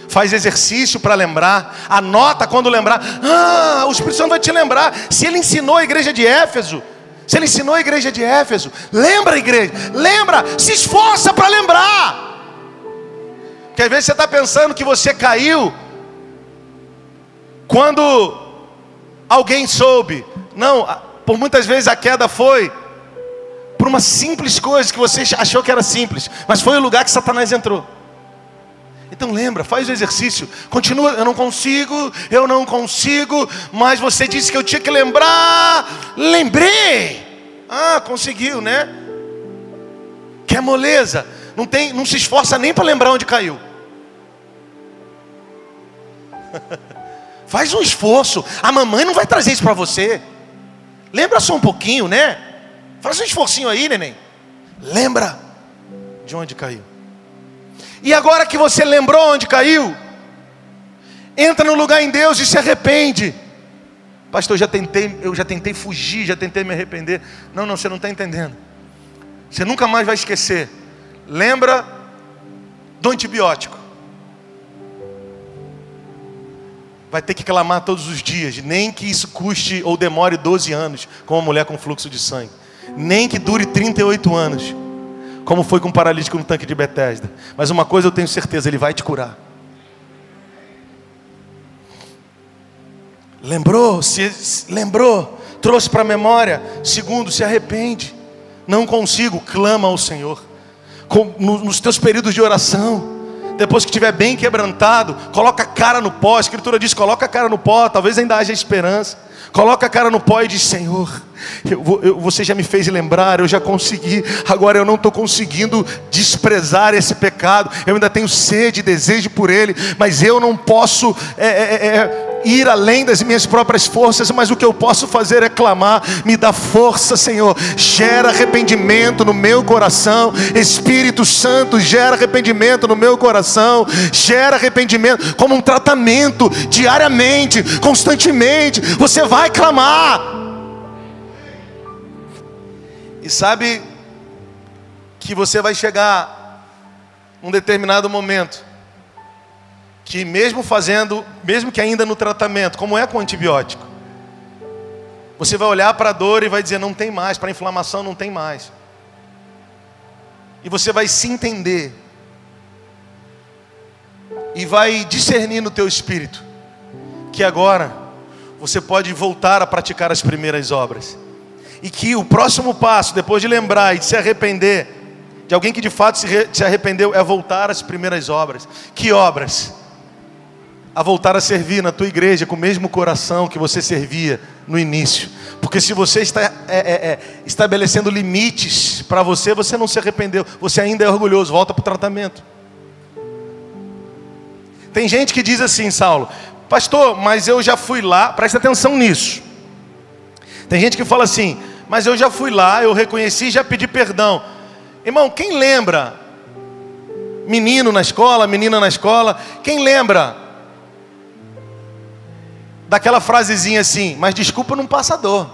Faz exercício para lembrar. Anota quando lembrar. Ah, o Espírito Santo vai te lembrar. Se ele ensinou a igreja de Éfeso, se ele ensinou a igreja de Éfeso, lembra a igreja, lembra, se esforça para lembrar. Porque às vezes você está pensando que você caiu quando alguém soube. Não, por muitas vezes a queda foi por uma simples coisa que você achou que era simples, mas foi o lugar que Satanás entrou. Então lembra, faz o exercício. Continua, eu não consigo, eu não consigo, mas você disse que eu tinha que lembrar. Lembrei. Ah, conseguiu, né? Que é moleza. Não tem, não se esforça nem para lembrar onde caiu. Faz um esforço. A mamãe não vai trazer isso para você. Lembra só um pouquinho, né? Faz um esforcinho aí, neném. Lembra de onde caiu. E agora que você lembrou onde caiu, entra no lugar em Deus e se arrepende. Pastor, eu já tentei, eu já tentei fugir, já tentei me arrepender. Não, não, você não está entendendo. Você nunca mais vai esquecer. Lembra do antibiótico. Vai ter que clamar todos os dias, nem que isso custe ou demore 12 anos, com uma mulher com fluxo de sangue. Nem que dure 38 anos, como foi com o paralítico no tanque de Betesda. Mas uma coisa eu tenho certeza, ele vai te curar. Lembrou, se lembrou, trouxe para a memória. Segundo, se arrepende. Não consigo, clama ao Senhor. Com, no, nos teus períodos de oração depois que estiver bem quebrantado, coloca a cara no pó. A Escritura diz: coloca a cara no pó, talvez ainda haja esperança. Coloca a cara no pó e diz: Senhor, eu, eu, você já me fez lembrar, eu já consegui, agora eu não estou conseguindo desprezar esse pecado. Eu ainda tenho sede, desejo por ele, mas eu não posso é, é, é, ir além das minhas próprias forças, mas o que eu posso fazer é clamar: me dá força, Senhor, gera arrependimento no meu coração, Espírito Santo, gera arrependimento no meu coração, gera arrependimento como um tratamento, diariamente, constantemente, você vai clamar. E sabe que você vai chegar um determinado momento que mesmo fazendo, mesmo que ainda no tratamento, como é com antibiótico, você vai olhar para a dor e vai dizer não tem mais, para a inflamação não tem mais. E você vai se entender e vai discernir no teu espírito que agora você pode voltar a praticar as primeiras obras. E que o próximo passo, depois de lembrar e de se arrepender, de alguém que de fato se arrependeu, é voltar às primeiras obras. Que obras? a voltar a servir na tua igreja com o mesmo coração que você servia no início. Porque se você está é, é, é, estabelecendo limites para você, você não se arrependeu, você ainda é orgulhoso, volta para o tratamento. Tem gente que diz assim, Saulo, pastor, mas eu já fui lá, presta atenção nisso. Tem gente que fala assim, mas eu já fui lá, eu reconheci, já pedi perdão. Irmão, quem lembra? Menino na escola, menina na escola, quem lembra daquela frasezinha assim, mas desculpa não passa dor.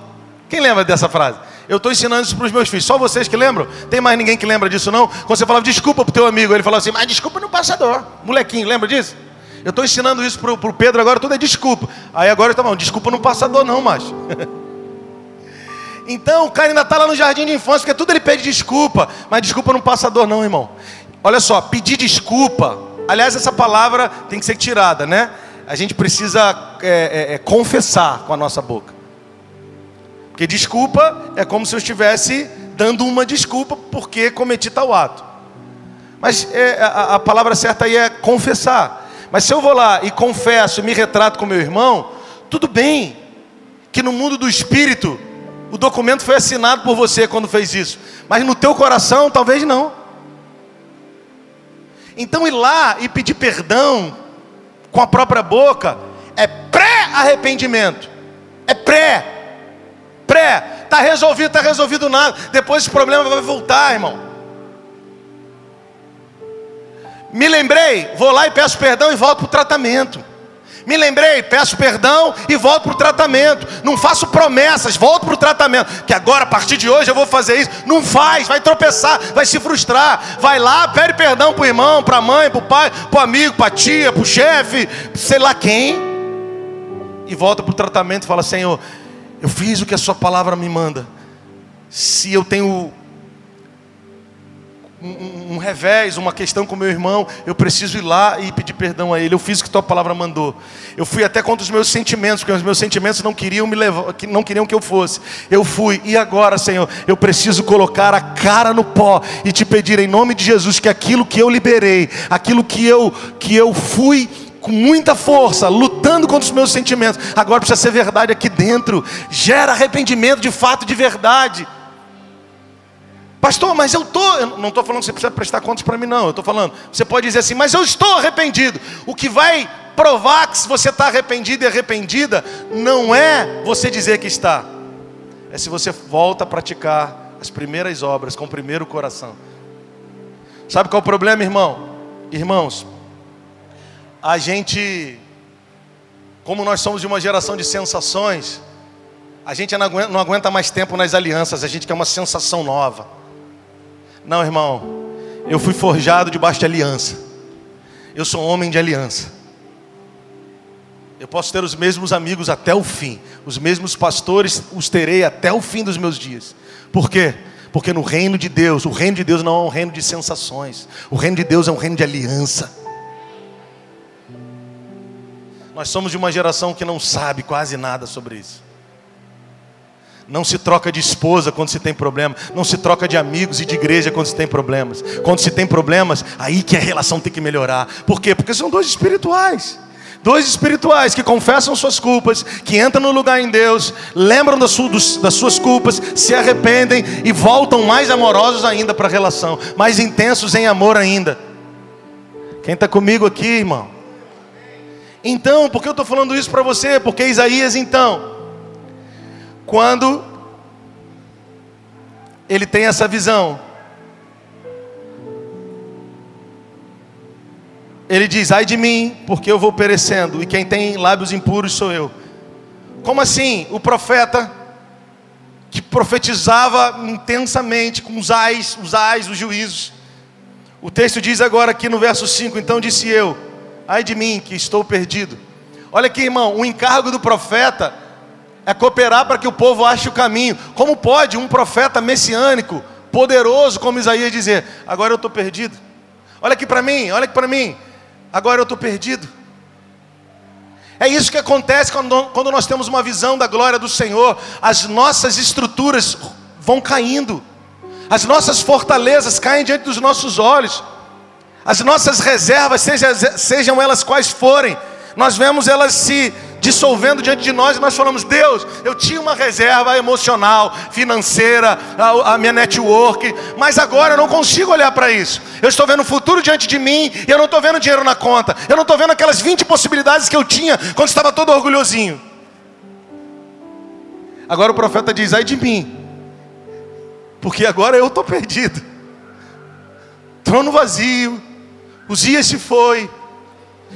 Quem lembra dessa frase? Eu estou ensinando isso para os meus filhos. Só vocês que lembram? Tem mais ninguém que lembra disso não? Quando você falava desculpa para o teu amigo, ele falava assim, mas desculpa não passa dor. Molequinho, lembra disso? Eu estou ensinando isso para o Pedro agora, tudo é desculpa. Aí agora está bom, desculpa não passa dor não, macho. então o cara ainda está lá no jardim de infância, porque tudo ele pede desculpa. Mas desculpa não passa dor não, irmão. Olha só, pedir desculpa. Aliás, essa palavra tem que ser tirada, né? a gente precisa é, é, é, confessar com a nossa boca. Porque desculpa é como se eu estivesse dando uma desculpa porque cometi tal ato. Mas é, a, a, palavra certa aí é confessar. Mas se eu vou lá e confesso, me retrato com meu irmão, tudo bem. Que no mundo do espírito O documento foi assinado por você quando fez isso, mas no teu coração talvez não. Então ir lá e pedir perdão com a própria boca é pré-arrependimento. É pré. Pré. Está resolvido, está resolvido nada. Depois esse problema vai voltar, irmão. Me lembrei, vou lá e peço perdão e volto para o tratamento. Me lembrei, peço perdão e volto para o tratamento. Não faço promessas, volto para o tratamento. Que agora, a partir de hoje, eu vou fazer isso. Não faz, vai tropeçar, vai se frustrar. Vai lá, pede perdão para o irmão, para a mãe, para o pai, para o amigo, para a tia, para o chefe, sei lá quem. E volta para o tratamento e fala: Senhor, eu fiz o que a Sua palavra me manda. Se eu tenho um, um, revés, uma questão com meu irmão, eu preciso ir lá e pedir perdão a ele. Eu fiz o que tua palavra mandou. Eu fui até contra os meus sentimentos, porque os meus sentimentos não queriam me levar, não queriam que eu fosse. Eu fui. E agora, Senhor, eu preciso colocar a cara no pó e te pedir em nome de Jesus que aquilo que eu liberei, aquilo que eu que eu fui com muita força, lutando contra os meus sentimentos, agora precisa ser verdade aqui dentro. Gera arrependimento de fato, de verdade. Pastor, mas eu tô, eu não estou falando que você precisa prestar contas para mim, não. Eu estou falando, você pode dizer assim, mas eu estou arrependido. O que vai provar que você está arrependido e arrependida, não é você dizer que está, é se você volta a praticar as primeiras obras com o primeiro coração. Sabe qual é o problema, irmão? Irmãos, a gente, como nós somos de uma geração de sensações, a gente não aguenta mais tempo nas alianças, a gente quer uma sensação nova. Não, irmão, eu fui forjado debaixo de aliança. Eu sou um homem de aliança. Eu posso ter os mesmos amigos até o fim, os mesmos pastores os terei até o fim dos meus dias. Por quê? Porque no reino de Deus, o reino de Deus não é um reino de sensações, o reino de Deus é um reino de aliança. Nós somos de uma geração que não sabe quase nada sobre isso. Não se troca de esposa quando se tem problema. Não se troca de amigos e de igreja quando se tem problemas. Quando se tem problemas, aí que a relação tem que melhorar. Por quê? Porque são dois espirituais. Dois espirituais que confessam suas culpas, que entram no lugar em Deus, lembram das, suas culpas, se arrependem e voltam mais amorosos ainda para a relação, mais intensos em amor ainda. Quem está comigo aqui, irmão? Então, por que eu estou falando isso para você? Porque Isaías, então, quando ele tem essa visão, ele diz: Ai de mim, porque eu vou perecendo, e quem tem lábios impuros sou eu. Como assim? O profeta que profetizava intensamente com os ais, os ais, os juízos. O texto diz agora aqui no verso 5: Então disse eu, ai de mim, que estou perdido. Olha aqui, irmão, o encargo do profeta é cooperar para que o povo ache o caminho. Como pode um profeta messiânico, poderoso como Isaías dizer: Agora eu estou perdido. Olha aqui para mim, olha aqui para mim. Agora eu estou perdido. É isso que acontece quando, quando nós temos uma visão da glória do Senhor. As nossas estruturas vão caindo, as nossas fortalezas caem diante dos nossos olhos, as nossas reservas, seja, sejam elas quais forem, nós vemos elas se dissolvendo diante de nós e nós falamos: Deus, eu tinha uma reserva emocional, financeira, a, a minha network, mas agora eu não consigo olhar para isso. Eu estou vendo o futuro diante de mim e eu não estou vendo dinheiro na conta. Eu não estou vendo aquelas 20 possibilidades que eu tinha quando estava todo orgulhosinho. Agora o profeta diz: ai de mim, porque agora eu estou perdido. Trono vazio, os dias se foi,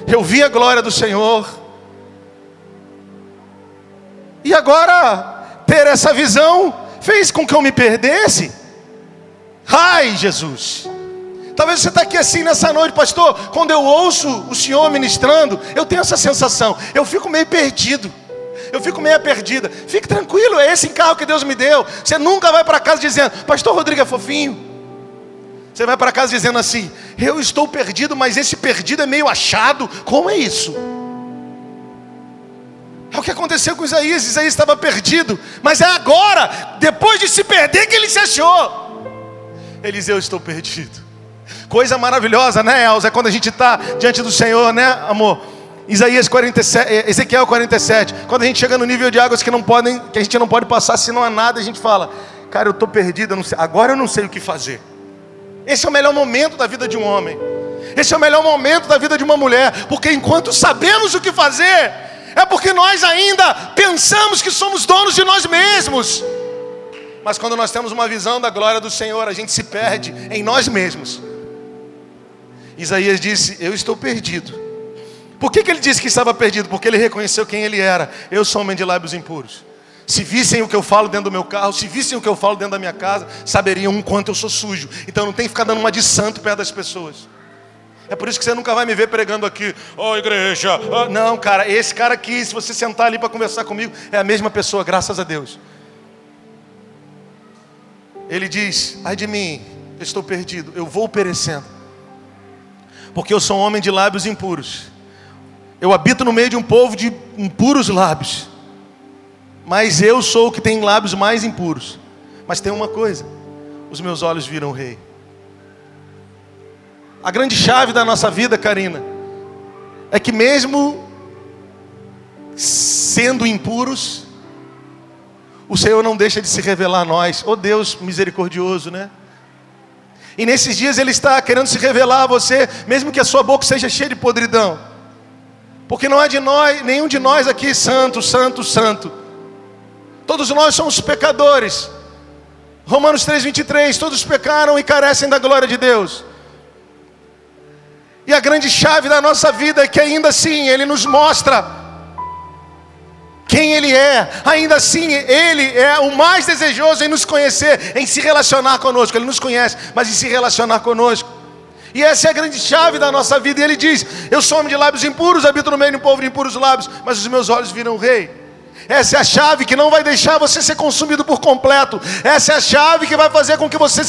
eu vi a glória do Senhor. E agora, ter essa visão fez com que eu me perdesse. Ai, Jesus. Talvez você está aqui assim nessa noite, pastor. Quando eu ouço o Senhor ministrando, eu tenho essa sensação. Eu fico meio perdido. Eu fico meio perdida. Fique tranquilo, é esse encargo que Deus me deu. Você nunca vai para casa dizendo, Pastor Rodrigo é fofinho. Você vai para casa dizendo assim: Eu estou perdido, mas esse perdido é meio achado. Como é isso? É o que aconteceu com Isaías. Isaías estava perdido, mas é agora, depois de se perder, que ele se achou. Eliseu, estou perdido. Coisa maravilhosa, né, Elza? É quando a gente está diante do Senhor, né, amor? Isaías 47, eh, Ezequiel 47. Quando a gente chega no nível de águas que não podem, que a gente não pode passar se não há nada, a gente fala: "Cara, eu estou perdido, eu agora eu não sei o que fazer". Esse é o melhor momento da vida de um homem. Esse é o melhor momento da vida de uma mulher, porque enquanto sabemos o que fazer, é porque nós ainda pensamos que somos donos de nós mesmos. Mas quando nós temos uma visão da glória do Senhor, a gente se perde em nós mesmos. Isaías disse: Eu estou perdido. Por que, que ele disse que estava perdido? Porque ele reconheceu quem ele era. Eu sou homem de lábios impuros. Se vissem o que eu falo dentro do meu carro, se vissem o que eu falo dentro da minha casa, saberiam um quanto eu sou sujo. Então não tem que ficar dando uma de santo perto das pessoas. É por isso que você nunca vai me ver pregando aqui, ó oh, igreja. Oh. Não, cara, esse cara aqui, se você sentar ali para conversar comigo, é a mesma pessoa, graças a Deus. Ele diz: ai de mim, eu estou perdido, eu vou perecendo, porque eu sou um homem de lábios impuros. Eu habito no meio de um povo de impuros lábios, mas eu sou o que tem lábios mais impuros. Mas tem uma coisa: os meus olhos viram o Rei. A grande chave da nossa vida, Karina, é que mesmo sendo impuros, o Senhor não deixa de se revelar a nós. Oh Deus misericordioso, né? E nesses dias Ele está querendo se revelar a você, mesmo que a sua boca seja cheia de podridão. Porque não é de nós, nenhum de nós aqui santo, santo, santo. Todos nós somos pecadores. Romanos 3:23, todos pecaram e carecem da glória de Deus. E a grande chave da nossa vida é que ainda assim Ele nos mostra quem Ele é. Ainda assim, Ele é o mais desejoso em nos conhecer, em se relacionar conosco. Ele nos conhece, mas em se relacionar conosco. E essa é a grande chave da nossa vida. E Ele diz: Eu sou homem de lábios impuros, habito no meio de um povo de impuros lábios, mas os meus olhos viram o Rei. Essa é a chave que não vai deixar você ser consumido por completo. Essa é a chave que vai fazer com que você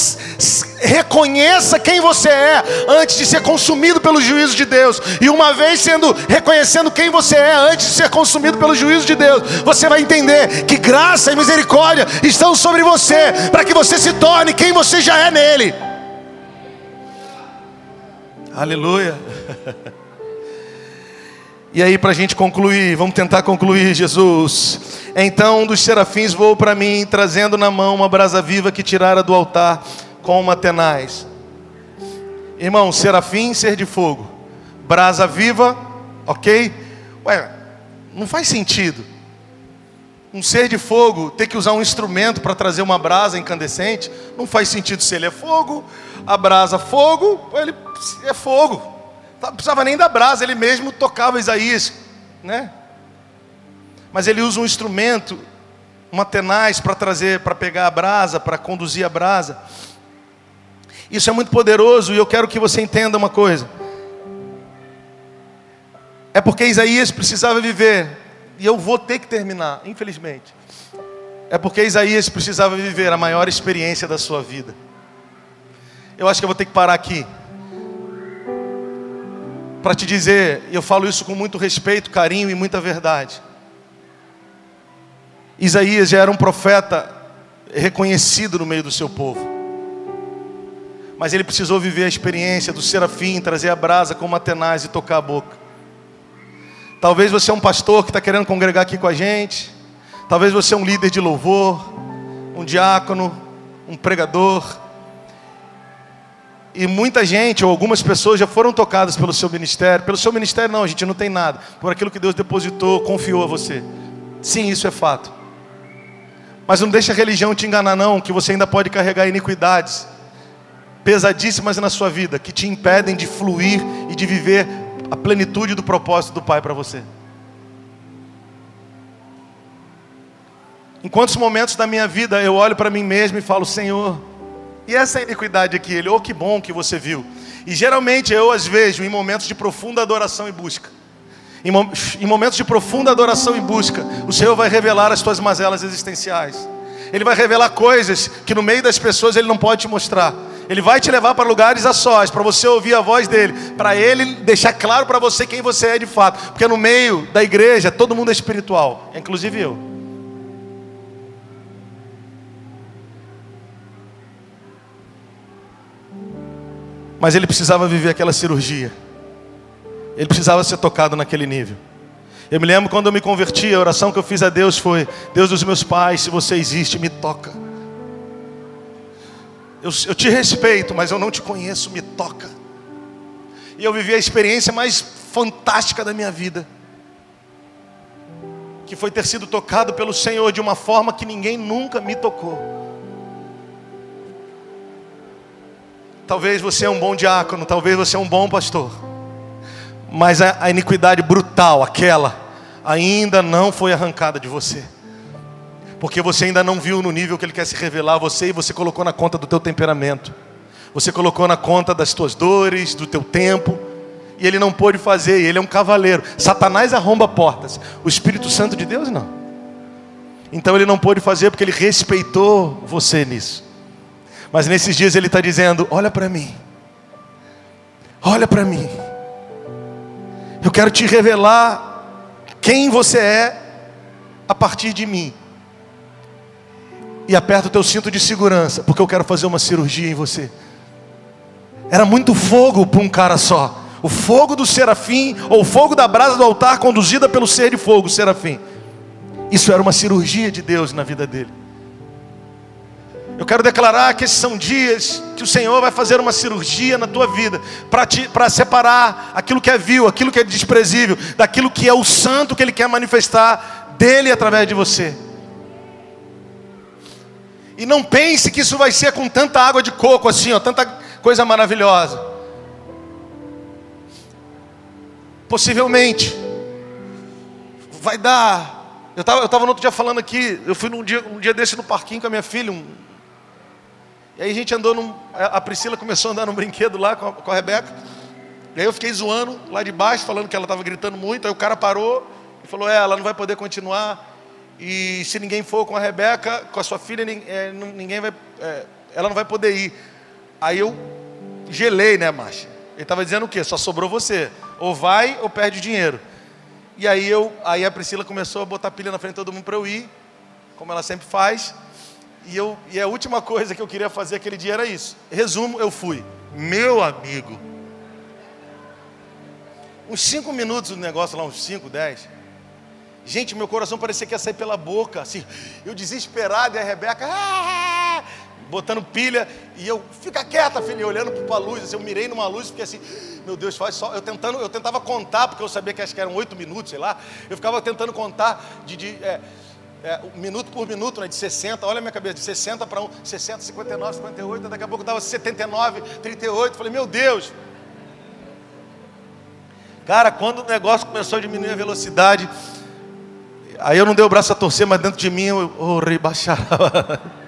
reconheça quem você é antes de ser consumido pelo juízo de Deus. E uma vez sendo reconhecendo quem você é antes de ser consumido pelo juízo de Deus, você vai entender que graça e misericórdia estão sobre você para que você se torne quem você já é nele. Aleluia. E aí, para a gente concluir, vamos tentar concluir, Jesus. Então um dos serafins voou para mim, trazendo na mão uma brasa viva que tirara do altar com uma tenaz. Irmão, serafim, ser de fogo. Brasa viva, ok? Ué, não faz sentido. Um ser de fogo ter que usar um instrumento para trazer uma brasa incandescente, não faz sentido se ele é fogo, a brasa fogo, ele é fogo. Não precisava nem da brasa, ele mesmo tocava Isaías, né? Mas ele usa um instrumento, uma tenaz para trazer, para pegar a brasa, para conduzir a brasa. Isso é muito poderoso e eu quero que você entenda uma coisa. É porque Isaías precisava viver, e eu vou ter que terminar, infelizmente. É porque Isaías precisava viver a maior experiência da sua vida. Eu acho que eu vou ter que parar aqui para te dizer, e eu falo isso com muito respeito, carinho e muita verdade. Isaías já era um profeta reconhecido no meio do seu povo. Mas ele precisou viver a experiência do serafim, trazer a brasa como Atenaz e tocar a boca. Talvez você é um pastor que está querendo congregar aqui com a gente. Talvez você é um líder de louvor, um diácono, um pregador e muita gente, ou algumas pessoas, já foram tocadas pelo seu ministério. Pelo seu ministério, não, a gente não tem nada. Por aquilo que Deus depositou, confiou a você. Sim, isso é fato. Mas não deixe a religião te enganar, não, que você ainda pode carregar iniquidades pesadíssimas na sua vida, que te impedem de fluir e de viver a plenitude do propósito do Pai para você. Em quantos momentos da minha vida eu olho para mim mesmo e falo, Senhor, e essa iniquidade aqui, ele, oh que bom que você viu. E geralmente eu as vejo em momentos de profunda adoração e busca. Em, em momentos de profunda adoração e busca, o Senhor vai revelar as tuas mazelas existenciais. Ele vai revelar coisas que no meio das pessoas ele não pode te mostrar. Ele vai te levar para lugares a sós, para você ouvir a voz dele, para ele deixar claro para você quem você é de fato. Porque no meio da igreja todo mundo é espiritual, inclusive eu. Mas ele precisava viver aquela cirurgia. Ele precisava ser tocado naquele nível. Eu me lembro quando eu me converti, a oração que eu fiz a Deus foi: Deus dos meus pais, se você existe, me toca. Eu, eu te respeito, mas eu não te conheço, me toca. E eu vivi a experiência mais fantástica da minha vida, que foi ter sido tocado pelo Senhor de uma forma que ninguém nunca me tocou. Talvez você é um bom diácono, talvez você é um bom pastor, mas a, iniquidade brutal, aquela, ainda não foi arrancada de você. Porque você ainda não viu no nível que ele quer se revelar a você e você colocou na conta do teu temperamento. Você colocou na conta das tuas dores, do teu tempo, e ele não pôde fazer, ele é um cavaleiro. Satanás arromba portas, o Espírito Santo de Deus não. Então ele não pôde fazer porque ele respeitou você nisso. Mas nesses dias ele está dizendo: Olha para mim, olha para mim. Eu quero te revelar quem você é a partir de mim. E aperta o teu cinto de segurança, porque eu quero fazer uma cirurgia em você. Era muito fogo para um cara só. O fogo do serafim, ou o fogo da brasa do altar conduzida pelo ser de fogo, serafim. Isso era uma cirurgia de Deus na vida dele. Eu quero declarar que esses são dias que o Senhor vai fazer uma cirurgia na tua vida para separar aquilo que é vil, aquilo que é desprezível, daquilo que é o santo que Ele quer manifestar dele através de você. E não pense que isso vai ser com tanta água de coco assim, ó, tanta coisa maravilhosa. Possivelmente vai dar. Eu estava eu tava no outro dia falando aqui, eu fui num dia, um dia desse no parquinho com a minha filha, um, e aí a gente andou num. A Priscila começou a andar num brinquedo lá com a, com a Rebeca. E aí eu fiquei zoando lá de baixo, falando que ela estava gritando muito. Aí o cara parou e falou: É, ela não vai poder continuar. E se ninguém for com a Rebeca, com a sua filha, é, ninguém vai. É, ela não vai poder ir. Aí eu gelei, né, Márcia? Ele estava dizendo o quê? Só sobrou você. Ou vai ou perde dinheiro. E aí eu, aí a Priscila começou a botar pilha na frente de todo mundo para eu ir, como ela sempre faz. E, eu, e a última coisa que eu queria fazer aquele dia era isso. Resumo, eu fui. Meu amigo. Uns cinco minutos do negócio lá, uns cinco, dez. Gente, meu coração parecia que ia sair pela boca. Assim, eu desesperado e a Rebeca. Ah, botando pilha. E eu, fica quieta, filha, olhando para a luz. Assim, eu mirei numa luz fiquei assim, meu Deus, faz só. Eu tentando, eu tentava contar, porque eu sabia que acho que eram oito minutos, sei lá. Eu ficava tentando contar de, de é, é, minuto por minuto, né, de 60, olha a minha cabeça, de 60 para 1, 60, 59, 58, daqui a pouco dava 79, 38, falei, meu Deus. Cara, quando o negócio começou a diminuir a velocidade, aí eu não dei o braço a torcer, mas dentro de mim eu oh, rebaixava.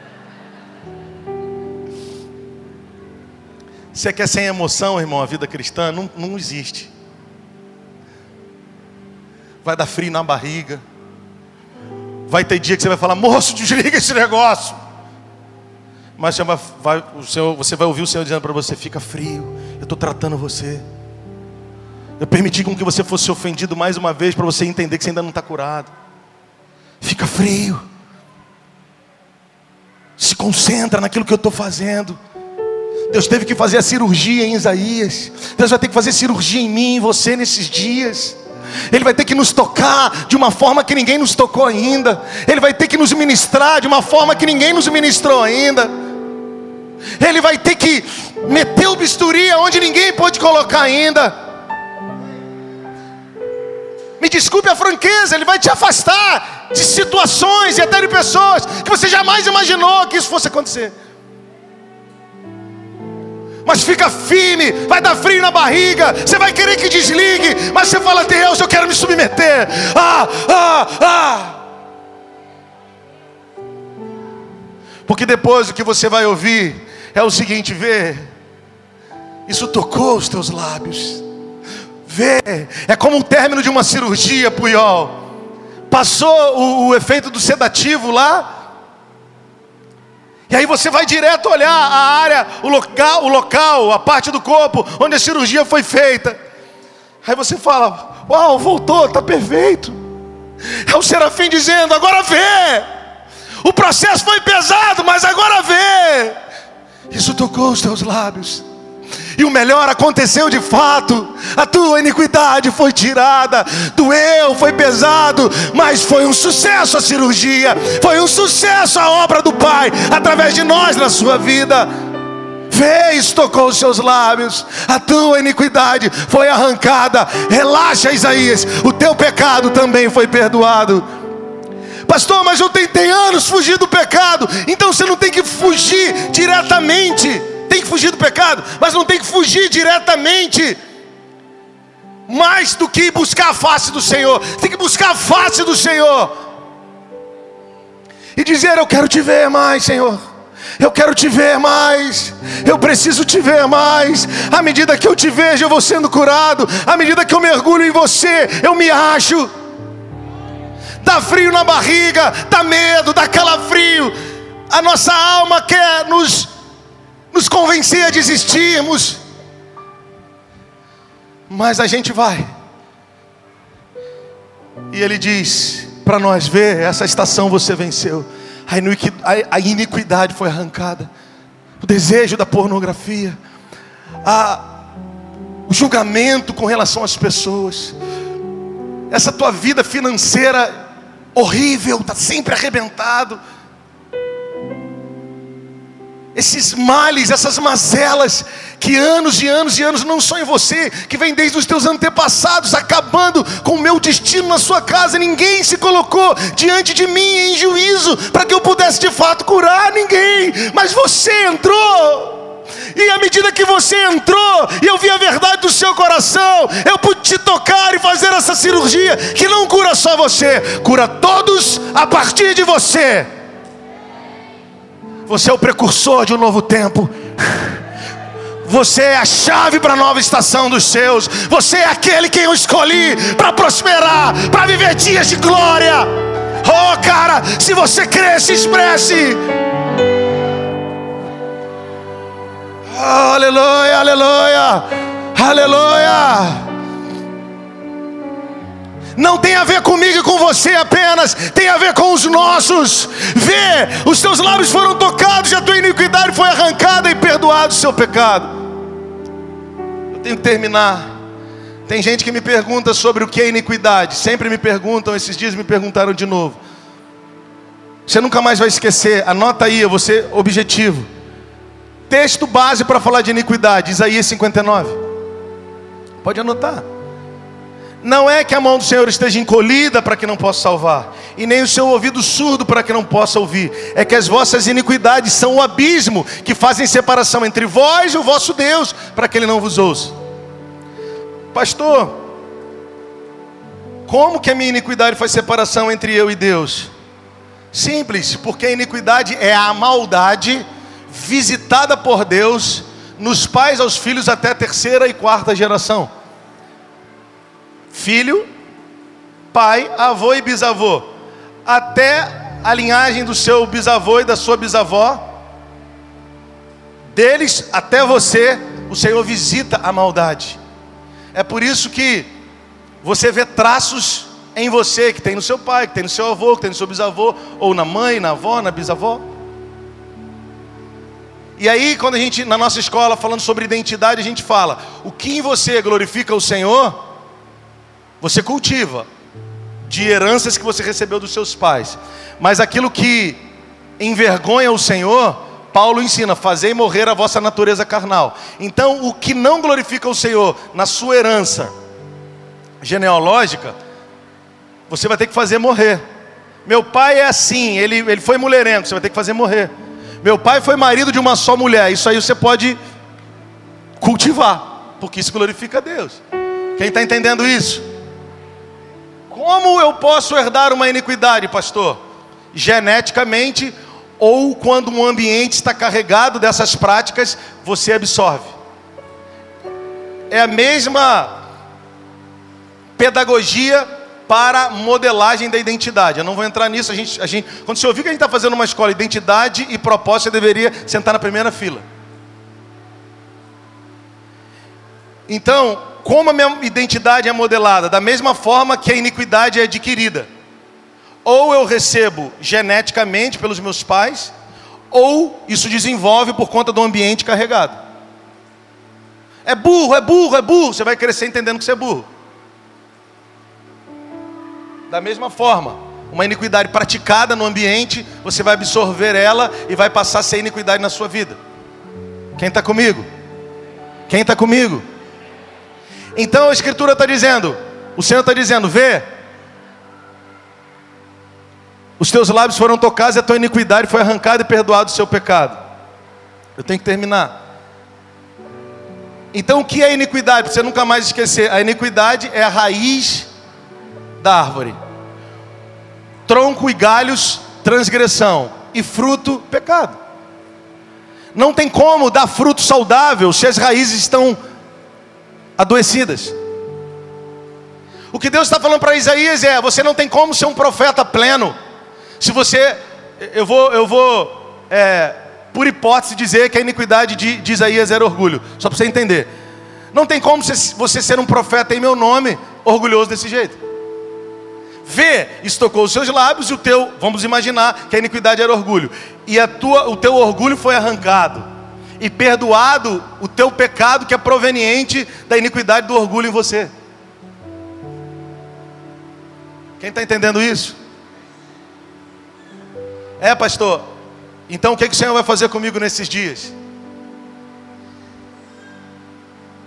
Você quer sem emoção, irmão, a vida cristã? Não, não existe. Vai dar frio na barriga Vai ter dia que você vai falar, moço, desliga esse negócio. Mas você vai, o Senhor, você vai ouvir o Senhor dizendo para você: fica frio, eu estou tratando você. Eu permiti com que você fosse ofendido mais uma vez para você entender que você ainda não está curado. Fica frio. Se concentra naquilo que eu estou fazendo. Deus teve que fazer a cirurgia em Isaías. Deus vai ter que fazer cirurgia em mim, em você nesses dias. Ele vai ter que nos tocar de uma forma que ninguém nos tocou ainda. Ele vai ter que nos ministrar de uma forma que ninguém nos ministrou ainda. Ele vai ter que meter o bisturi onde ninguém pode colocar ainda. Me desculpe a franqueza, ele vai te afastar de situações e até de pessoas que você jamais imaginou que isso fosse acontecer mas fica firme, vai dar frio na barriga, você vai querer que desligue, mas você fala, Deus, eu quero me submeter. Ah, ah, ah. Porque depois o que você vai ouvir é o seguinte: vê, isso tocou os teus lábios. Vê, é como um término de uma cirurgia, Puyol. Passou o, o efeito do sedativo lá, e aí você vai direto olhar a área, o local, o local, a parte do corpo onde a cirurgia foi feita. Aí você fala: Uau, voltou, está perfeito. É o serafim dizendo: Agora vê. O processo foi pesado, mas agora vê. Isso tocou os teus lábios. E o melhor aconteceu de fato. A tua iniquidade foi tirada, doeu, foi pesado, mas foi um sucesso a cirurgia, foi um sucesso a obra do Pai através de nós na sua vida. Fez, tocou os seus lábios, a tua iniquidade foi arrancada. Relaxa, Isaías, o teu pecado também foi perdoado. Pastor, mas eu tentei anos fugir do pecado, então você não tem que fugir diretamente tem que fugir do pecado, mas não tem que fugir diretamente. Mais do que buscar a face do Senhor, tem que buscar a face do Senhor e dizer: Eu quero te ver mais, Senhor. Eu quero te ver mais. Eu preciso te ver mais. À medida que eu te vejo, eu vou sendo curado. À medida que eu mergulho em você, eu me acho. Dá frio na barriga, dá medo, dá calafrio. A nossa alma quer nos nos convencer a desistirmos. Mas a gente vai. E ele diz para nós: ver essa estação você venceu. A iniquidade foi arrancada. O desejo da pornografia. A, o julgamento com relação às pessoas. Essa tua vida financeira horrível, está sempre arrebentado esses males, essas mazelas que anos e anos e anos não só em você, que vem desde os teus antepassados, acabando com o meu destino na sua casa. Ninguém se colocou diante de mim em juízo para que eu pudesse de fato curar ninguém, mas você entrou. E à medida que você entrou e eu vi a verdade do seu coração, eu pude te tocar e fazer essa cirurgia que não cura só você, cura todos a partir de você. Você é o precursor de um novo tempo. Você é a chave para a nova estação dos seus. Você é aquele que eu escolhi para prosperar, para viver dias de glória. Oh, cara, se você crê, se expresse. Aleluia, aleluia, aleluia não tem a ver comigo e com você apenas, tem a ver com os nossos. Vê, os teus lábios foram tocados e a tua iniquidade foi arrancada e perdoado o seu pecado. Eu tenho que terminar. Tem gente que me pergunta sobre o que é iniquidade. Sempre me perguntam, esses dias me perguntaram de novo. Você nunca mais vai esquecer, anota aí, eu vou ser objetivo. Texto base para falar de iniquidade, Isaías 59. Pode anotar. Não é que a mão do Senhor esteja encolhida para que não possa salvar, e nem o seu ouvido surdo para que não possa ouvir. É que as vossas iniquidades são o abismo que fazem separação entre vós e o vosso Deus, para que ele não vos ouça. Pastor, como que a minha iniquidade faz separação entre eu e Deus? Simples, porque a iniquidade é a maldade visitada por Deus nos pais aos filhos até a terceira e quarta geração filho, pai, avô e bisavô, até a linhagem do seu bisavô e da sua bisavó, deles até você, o Senhor visita a maldade. É por isso que você vê traços em você que tem no seu pai, que tem no seu avô, que tem no seu bisavô, ou na mãe, na avó, na bisavó. E aí, quando a gente, na nossa escola, falando sobre identidade, a gente fala: o que em você glorifica o Senhor, você cultiva de heranças que você recebeu dos seus pais. Mas aquilo que envergonha o Senhor, Paulo ensina: fazer morrer a vossa natureza carnal. Então, o que não glorifica o Senhor na sua herança genealógica, você vai ter que fazer morrer. Meu pai é assim, ele, ele foi mulherengo, você vai ter que fazer morrer. Meu pai foi marido de uma só mulher, isso aí você pode cultivar, porque isso glorifica a Deus. Quem está entendendo isso? Como eu posso herdar uma iniquidade, pastor? Geneticamente ou quando um ambiente está carregado dessas práticas, você absorve. É a mesma pedagogia para modelagem da identidade. Eu não vou entrar nisso. A gente, a gente, quando você ouvir que a gente está fazendo uma escola identidade e propósito, você deveria sentar na primeira fila. Então, como a minha identidade é modelada? Da mesma forma que a iniquidade é adquirida. Ou eu recebo geneticamente pelos meus pais, ou isso desenvolve por conta do ambiente carregado. é burro, é burro, é burro. Você vai crescer entendendo que você é burro. Da mesma forma, uma iniquidade praticada no ambiente, você vai absorver ela e vai passar a ser iniquidade na sua vida. Quem está comigo? Quem está comigo? Então a Escritura está dizendo, o Senhor está dizendo, vê, os teus lábios foram tocados e a tua iniquidade foi arrancada e perdoado o seu pecado. Eu tenho que terminar. Então o que é iniquidade? Para você nunca mais esquecer, a iniquidade é a raiz da árvore. Tronco e galhos, transgressão. E fruto, pecado. Não tem como dar fruto saudável se as raízes estão adoecidas. O que Deus está falando para Isaías é: você não tem como ser um profeta pleno se você, eu vou, eu vou, é, por hipótese, dizer que a iniquidade de, de Isaías era orgulho, só para você entender. Não tem como você, ser um profeta em meu nome, orgulhoso desse jeito. Vê, estocou os seus lábios e o teu, vamos imaginar que a iniquidade era orgulho, e a tua, o teu orgulho foi arrancado, e perdoado o teu pecado que é proveniente da iniquidade do orgulho em você. Quem está entendendo isso? É, pastor. Então o que, que o Senhor vai fazer comigo nesses dias?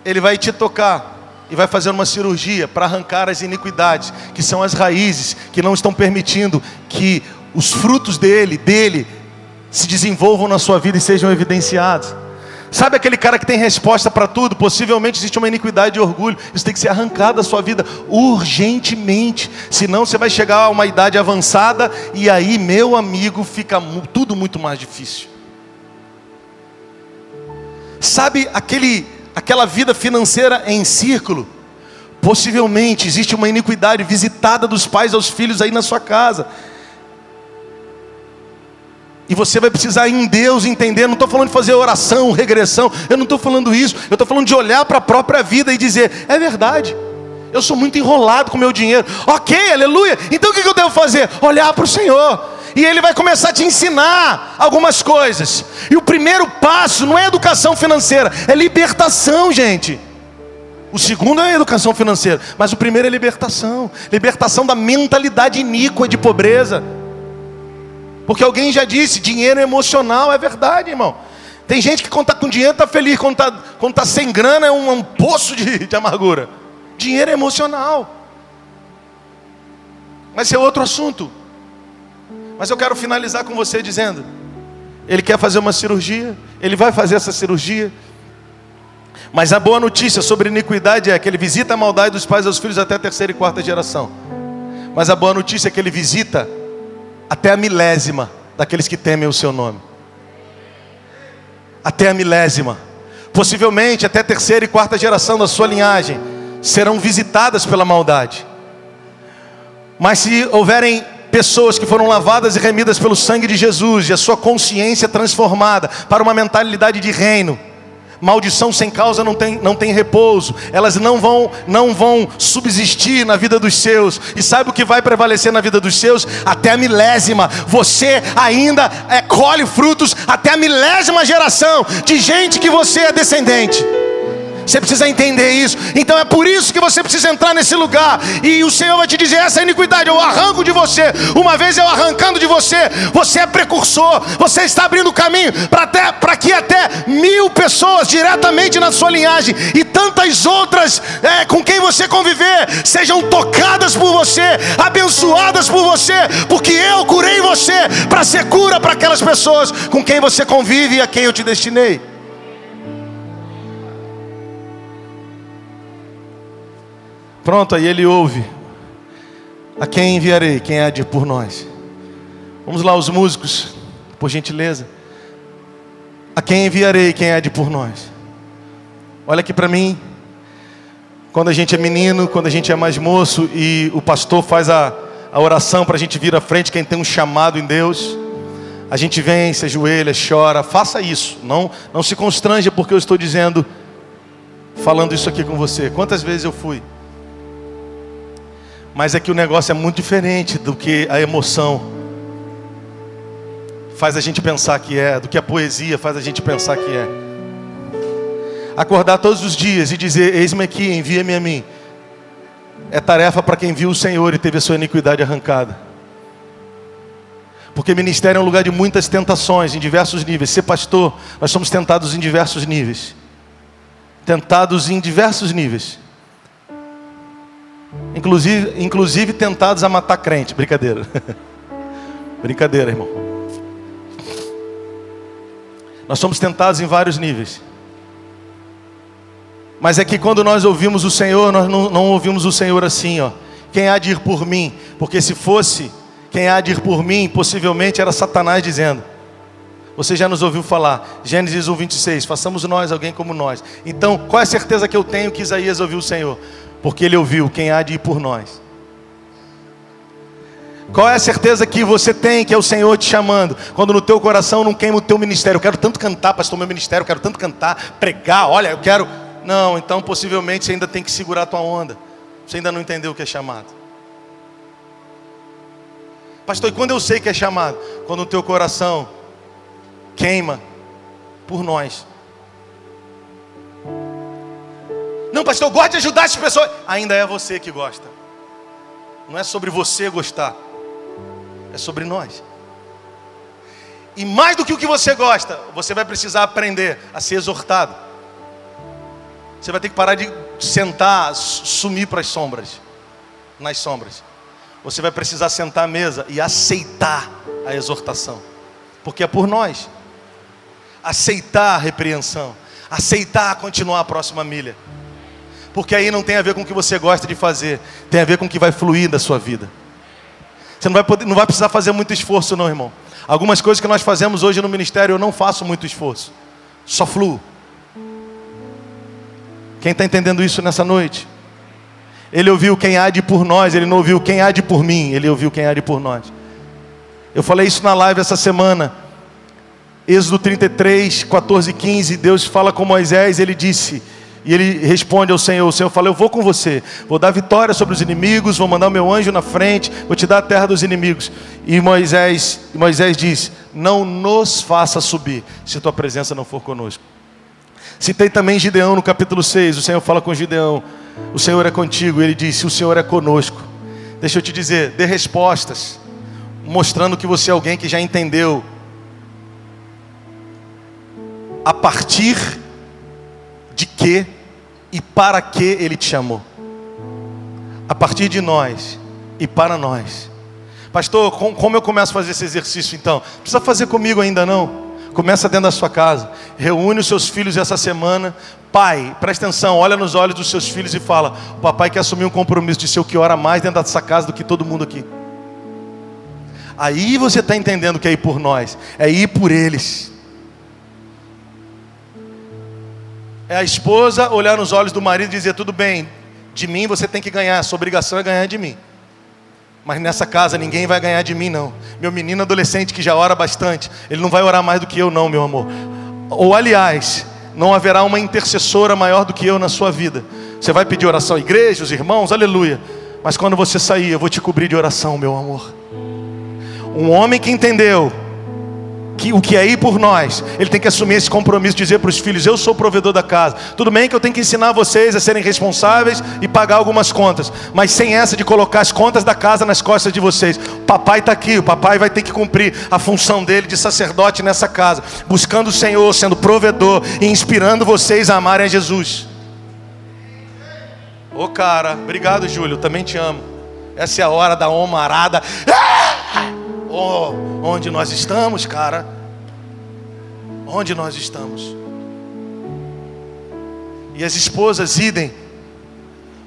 Ele vai te tocar e vai fazer uma cirurgia para arrancar as iniquidades, que são as raízes que não estão permitindo que os frutos dele, dele, se desenvolvam na sua vida e sejam evidenciados. Sabe aquele cara que tem resposta para tudo? Possivelmente existe uma iniquidade de orgulho. Isso tem que ser arrancado da sua vida urgentemente. Senão você vai chegar a uma idade avançada e aí, meu amigo, fica tudo muito mais difícil. Sabe aquele, aquela vida financeira em círculo? Possivelmente existe uma iniquidade visitada dos pais aos filhos aí na sua casa. E você vai precisar em Deus entender. Não estou falando de fazer oração, regressão. Eu não estou falando isso. Eu estou falando de olhar para a própria vida e dizer: é verdade. Eu sou muito enrolado com meu dinheiro. Ok, aleluia. Então o que eu devo fazer? Olhar para o Senhor. E Ele vai começar a te ensinar algumas coisas. E o primeiro passo não é educação financeira, é libertação, gente. O segundo é educação financeira, mas o primeiro é libertação libertação da mentalidade iníqua de pobreza. Porque alguém já disse, dinheiro é emocional, é verdade, irmão. Tem gente que quando está com dinheiro está feliz, quando está tá sem grana é um, um poço de, de amargura. Dinheiro é emocional. Mas é outro assunto. Mas eu quero finalizar com você dizendo: Ele quer fazer uma cirurgia, ele vai fazer essa cirurgia. Mas a boa notícia sobre iniquidade é que ele visita a maldade dos pais aos filhos até a terceira e quarta geração. Mas a boa notícia é que ele visita até a milésima daqueles que temem o seu nome. Até a milésima. Possivelmente até a terceira e quarta geração da sua linhagem serão visitadas pela maldade. Mas se houverem pessoas que foram lavadas e remidas pelo sangue de Jesus e a sua consciência transformada para uma mentalidade de reino, Maldição sem causa não tem, não tem repouso. Elas não vão, não vão subsistir na vida dos seus. E sabe o que vai prevalecer na vida dos seus? Até a milésima. Você ainda é, colhe frutos até a milésima geração de gente que você é descendente. Você precisa entender isso. Então é por isso que você precisa entrar nesse lugar. E o Senhor vai te dizer: essa iniquidade eu arranco de você. Uma vez eu arrancando de você, você é precursor. Você está abrindo caminho para que até mil pessoas diretamente na sua linhagem e tantas outras é, com quem você conviver sejam tocadas por você, abençoadas por você, porque eu curei você para ser cura para aquelas pessoas com quem você convive e a quem eu te destinei. Pronto, aí ele ouve. A quem enviarei? Quem há de por nós? Vamos lá, os músicos, por gentileza. A quem enviarei? Quem há de por nós? Olha aqui para mim. Quando a gente é menino, quando a gente é mais moço e o pastor faz a, a oração para a gente vir à frente, quem tem um chamado em Deus, a gente vem, se ajoelha, chora, faça isso. Não, não se constranja porque eu estou dizendo, falando isso aqui com você. Quantas vezes eu fui? Mas é que o negócio é muito diferente do que a emoção faz a gente pensar que é, do que a poesia faz a gente pensar que é. Acordar todos os dias e dizer: Eis-me aqui, envia-me a mim. É tarefa para quem viu o Senhor e teve a sua iniquidade arrancada. Porque ministério é um lugar de muitas tentações, em diversos níveis. Ser pastor, nós somos tentados em diversos níveis. Tentados em diversos níveis. Inclusive, inclusive tentados a matar crente. Brincadeira. Brincadeira, irmão. Nós somos tentados em vários níveis. Mas é que quando nós ouvimos o Senhor, nós não, não ouvimos o Senhor assim, ó. Quem há de ir por mim? Porque se fosse quem há de ir por mim, possivelmente era Satanás dizendo. Você já nos ouviu falar, Gênesis 1, 26, façamos nós alguém como nós. Então, qual é a certeza que eu tenho que Isaías ouviu o Senhor? Porque ele ouviu quem há de ir por nós. Qual é a certeza que você tem que é o Senhor te chamando? Quando no teu coração não queima o teu ministério. Eu quero tanto cantar, pastor, meu ministério, eu quero tanto cantar, pregar, olha, eu quero. Não, então possivelmente você ainda tem que segurar a tua onda. Você ainda não entendeu o que é chamado. Pastor, e quando eu sei que é chamado? Quando o teu coração queima por nós. Pastor, eu gosto de ajudar as pessoas. Ainda é você que gosta. Não é sobre você gostar é sobre nós. E mais do que o que você gosta, você vai precisar aprender a ser exortado. Você vai ter que parar de sentar, sumir para as sombras, nas sombras. Você vai precisar sentar à mesa e aceitar a exortação, porque é por nós. Aceitar a repreensão, aceitar continuar a próxima milha. Porque aí não tem a ver com o que você gosta de fazer, tem a ver com o que vai fluir da sua vida. Você não vai, poder, não vai precisar fazer muito esforço, não, irmão. Algumas coisas que nós fazemos hoje no ministério, eu não faço muito esforço. Só fluo. Quem está entendendo isso nessa noite? Ele ouviu quem há de por nós, ele não ouviu quem há de por mim, ele ouviu quem há de por nós. Eu falei isso na live essa semana. Êxodo 33, 14 e 15, Deus fala com Moisés, ele disse: e ele responde ao Senhor: O Senhor fala, Eu vou com você, vou dar vitória sobre os inimigos, vou mandar o meu anjo na frente, vou te dar a terra dos inimigos. E Moisés, Moisés diz: Não nos faça subir, se tua presença não for conosco. Citei também Gideão no capítulo 6. O Senhor fala com Gideão: O Senhor é contigo. Ele disse: O Senhor é conosco. Deixa eu te dizer, dê respostas, mostrando que você é alguém que já entendeu. A partir de que e para que Ele te chamou. A partir de nós e para nós. Pastor, como eu começo a fazer esse exercício então? Precisa fazer comigo ainda não? Começa dentro da sua casa. Reúne os seus filhos essa semana. Pai, presta atenção, olha nos olhos dos seus filhos e fala: o papai quer assumir um compromisso de ser o que ora mais dentro dessa casa do que todo mundo aqui. Aí você está entendendo que é ir por nós, é ir por eles. É a esposa olhar nos olhos do marido e dizer: tudo bem, de mim você tem que ganhar, sua obrigação é ganhar de mim. Mas nessa casa ninguém vai ganhar de mim, não. Meu menino adolescente que já ora bastante, ele não vai orar mais do que eu, não, meu amor. Ou aliás, não haverá uma intercessora maior do que eu na sua vida. Você vai pedir oração à igreja, os irmãos, aleluia. Mas quando você sair, eu vou te cobrir de oração, meu amor. Um homem que entendeu que o que é ir por nós, ele tem que assumir esse compromisso, dizer para os filhos: Eu sou o provedor da casa. Tudo bem que eu tenho que ensinar vocês a serem responsáveis e pagar algumas contas, mas sem essa de colocar as contas da casa nas costas de vocês. O papai está aqui, o papai vai ter que cumprir a função dele de sacerdote nessa casa, buscando o Senhor, sendo provedor e inspirando vocês a amarem a Jesus. Ô oh, cara, obrigado, Júlio, também te amo. Essa é a hora da omarada. Ah! Oh, onde nós estamos, cara? Onde nós estamos? E as esposas idem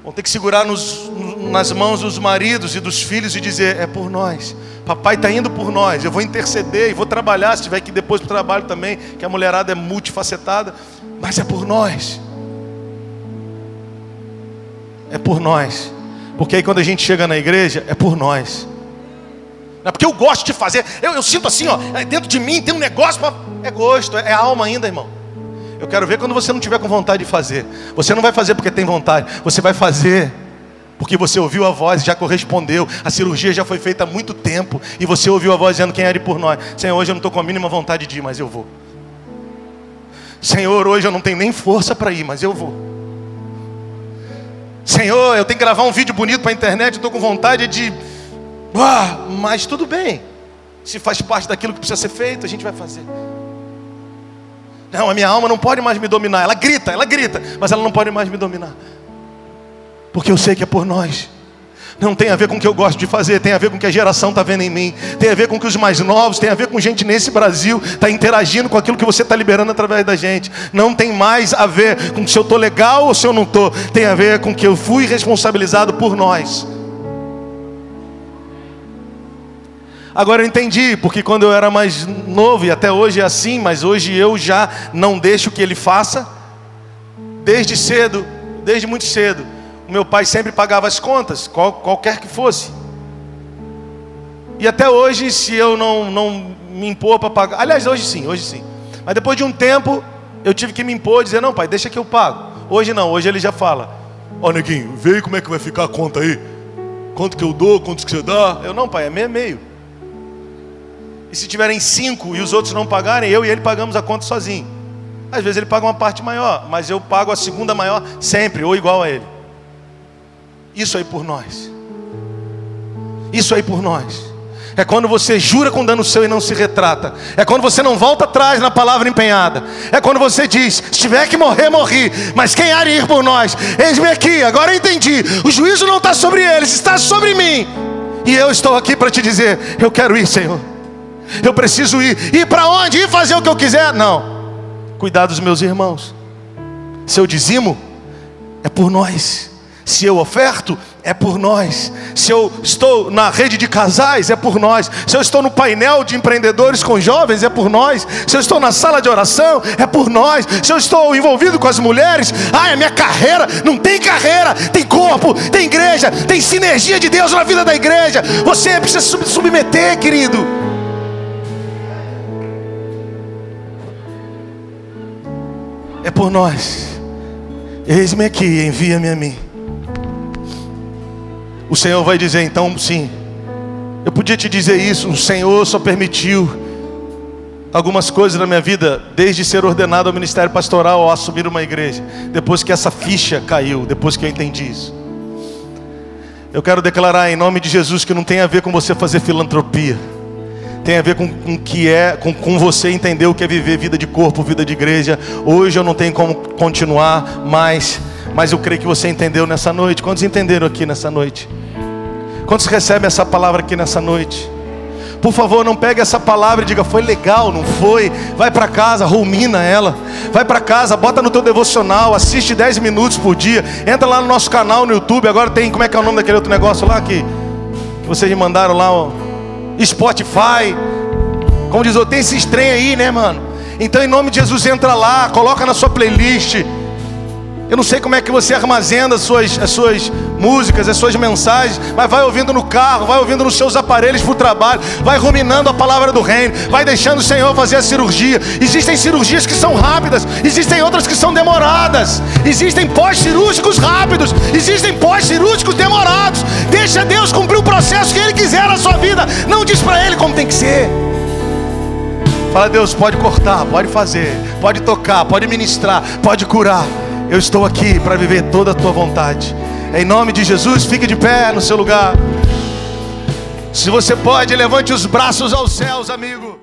vão ter que segurar nos, nas mãos dos maridos e dos filhos e dizer: é por nós. Papai está indo por nós. Eu vou interceder e vou trabalhar se tiver que ir depois para o trabalho também, que a mulherada é multifacetada, mas é por nós. É por nós. Porque aí quando a gente chega na igreja, é por nós. Não é porque eu gosto de fazer. Eu, eu sinto assim, ó, é, dentro de mim tem um negócio para. É gosto, é, é alma ainda, irmão. Eu quero ver quando você não tiver com vontade de fazer. Você não vai fazer porque tem vontade. Você vai fazer porque você ouviu a voz e já correspondeu. A cirurgia já foi feita há muito tempo. E você ouviu a voz dizendo quem era por nós. Senhor, hoje eu não estou com a mínima vontade de ir, mas eu vou. Senhor, hoje eu não tenho nem força para ir, mas eu vou. Senhor, eu tenho que gravar um vídeo bonito para a internet, estou com vontade de. Ah, mas tudo bem. Se faz parte daquilo que precisa ser feito, a gente vai fazer. Não, a minha alma não pode mais me dominar. Ela grita, ela grita, mas ela não pode mais me dominar. Porque eu sei que é por nós. Não tem a ver com o que eu gosto de fazer, tem a ver com o que a geração está vendo em mim, tem a ver com que os mais novos, tem a ver com gente nesse Brasil está interagindo com aquilo que você está liberando através da gente. Não tem mais a ver com se eu estou legal ou se eu não estou, tem a ver com que eu fui responsabilizado por nós. Agora eu entendi, porque quando eu era mais novo, e até hoje é assim, mas hoje eu já não deixo que ele faça, desde cedo, desde muito cedo. O meu pai sempre pagava as contas, qual, qualquer que fosse. E até hoje, se eu não, não me impor para pagar, aliás, hoje sim, hoje sim. Mas depois de um tempo, eu tive que me impor e dizer: não, pai, deixa que eu pago. Hoje não, hoje ele já fala: Ó, oh, neguinho, vê como é que vai ficar a conta aí. Quanto que eu dou, quanto que você dá? Eu, não, pai, é meio meio. E se tiverem cinco e os outros não pagarem, eu e ele pagamos a conta sozinho. Às vezes ele paga uma parte maior, mas eu pago a segunda maior sempre, ou igual a ele. Isso aí por nós. Isso aí por nós. É quando você jura com dano seu e não se retrata. É quando você não volta atrás na palavra empenhada. É quando você diz: se tiver que morrer, morri. Mas quem há de ir por nós? Eis-me aqui, agora eu entendi. O juízo não está sobre eles, está sobre mim. E eu estou aqui para te dizer: eu quero ir, Senhor. Eu preciso ir. Ir para onde? Ir fazer o que eu quiser? Não. Cuidar dos meus irmãos. Seu dizimo é por nós. Se eu oferto, é por nós. Se eu estou na rede de casais, é por nós. Se eu estou no painel de empreendedores com jovens, é por nós. Se eu estou na sala de oração, é por nós. Se eu estou envolvido com as mulheres, ah, é minha carreira. Não tem carreira, tem corpo, tem igreja, tem sinergia de Deus na vida da igreja. Você precisa se submeter, querido. É por nós. Eis-me aqui, envia-me a mim. O Senhor vai dizer então, sim. Eu podia te dizer isso, o Senhor só permitiu algumas coisas na minha vida, desde ser ordenado ao ministério pastoral ou assumir uma igreja, depois que essa ficha caiu, depois que eu entendi isso. Eu quero declarar em nome de Jesus que não tem a ver com você fazer filantropia, tem a ver com, com que é, com, com você entender o que é viver vida de corpo, vida de igreja. Hoje eu não tenho como continuar mais, mas eu creio que você entendeu nessa noite. Quantos entenderam aqui nessa noite? Quantos recebem essa palavra aqui nessa noite? Por favor, não pegue essa palavra e diga, foi legal, não foi? Vai para casa, rumina ela. Vai para casa, bota no teu devocional, assiste 10 minutos por dia. Entra lá no nosso canal no YouTube. Agora tem, como é que é o nome daquele outro negócio lá que, que vocês me mandaram lá? Ó, Spotify. Como diz, tem esse trem aí, né, mano? Então, em nome de Jesus, entra lá, coloca na sua playlist. Eu não sei como é que você armazena as suas, as suas músicas, as suas mensagens, mas vai ouvindo no carro, vai ouvindo nos seus aparelhos para o trabalho, vai ruminando a palavra do reino, vai deixando o Senhor fazer a cirurgia. Existem cirurgias que são rápidas, existem outras que são demoradas, existem pós-cirúrgicos rápidos, existem pós-cirúrgicos demorados. Deixa Deus cumprir o processo que Ele quiser na sua vida, não diz para Ele como tem que ser. Fala, Deus, pode cortar, pode fazer, pode tocar, pode ministrar, pode curar. Eu estou aqui para viver toda a tua vontade. Em nome de Jesus, fique de pé no seu lugar. Se você pode, levante os braços aos céus, amigo.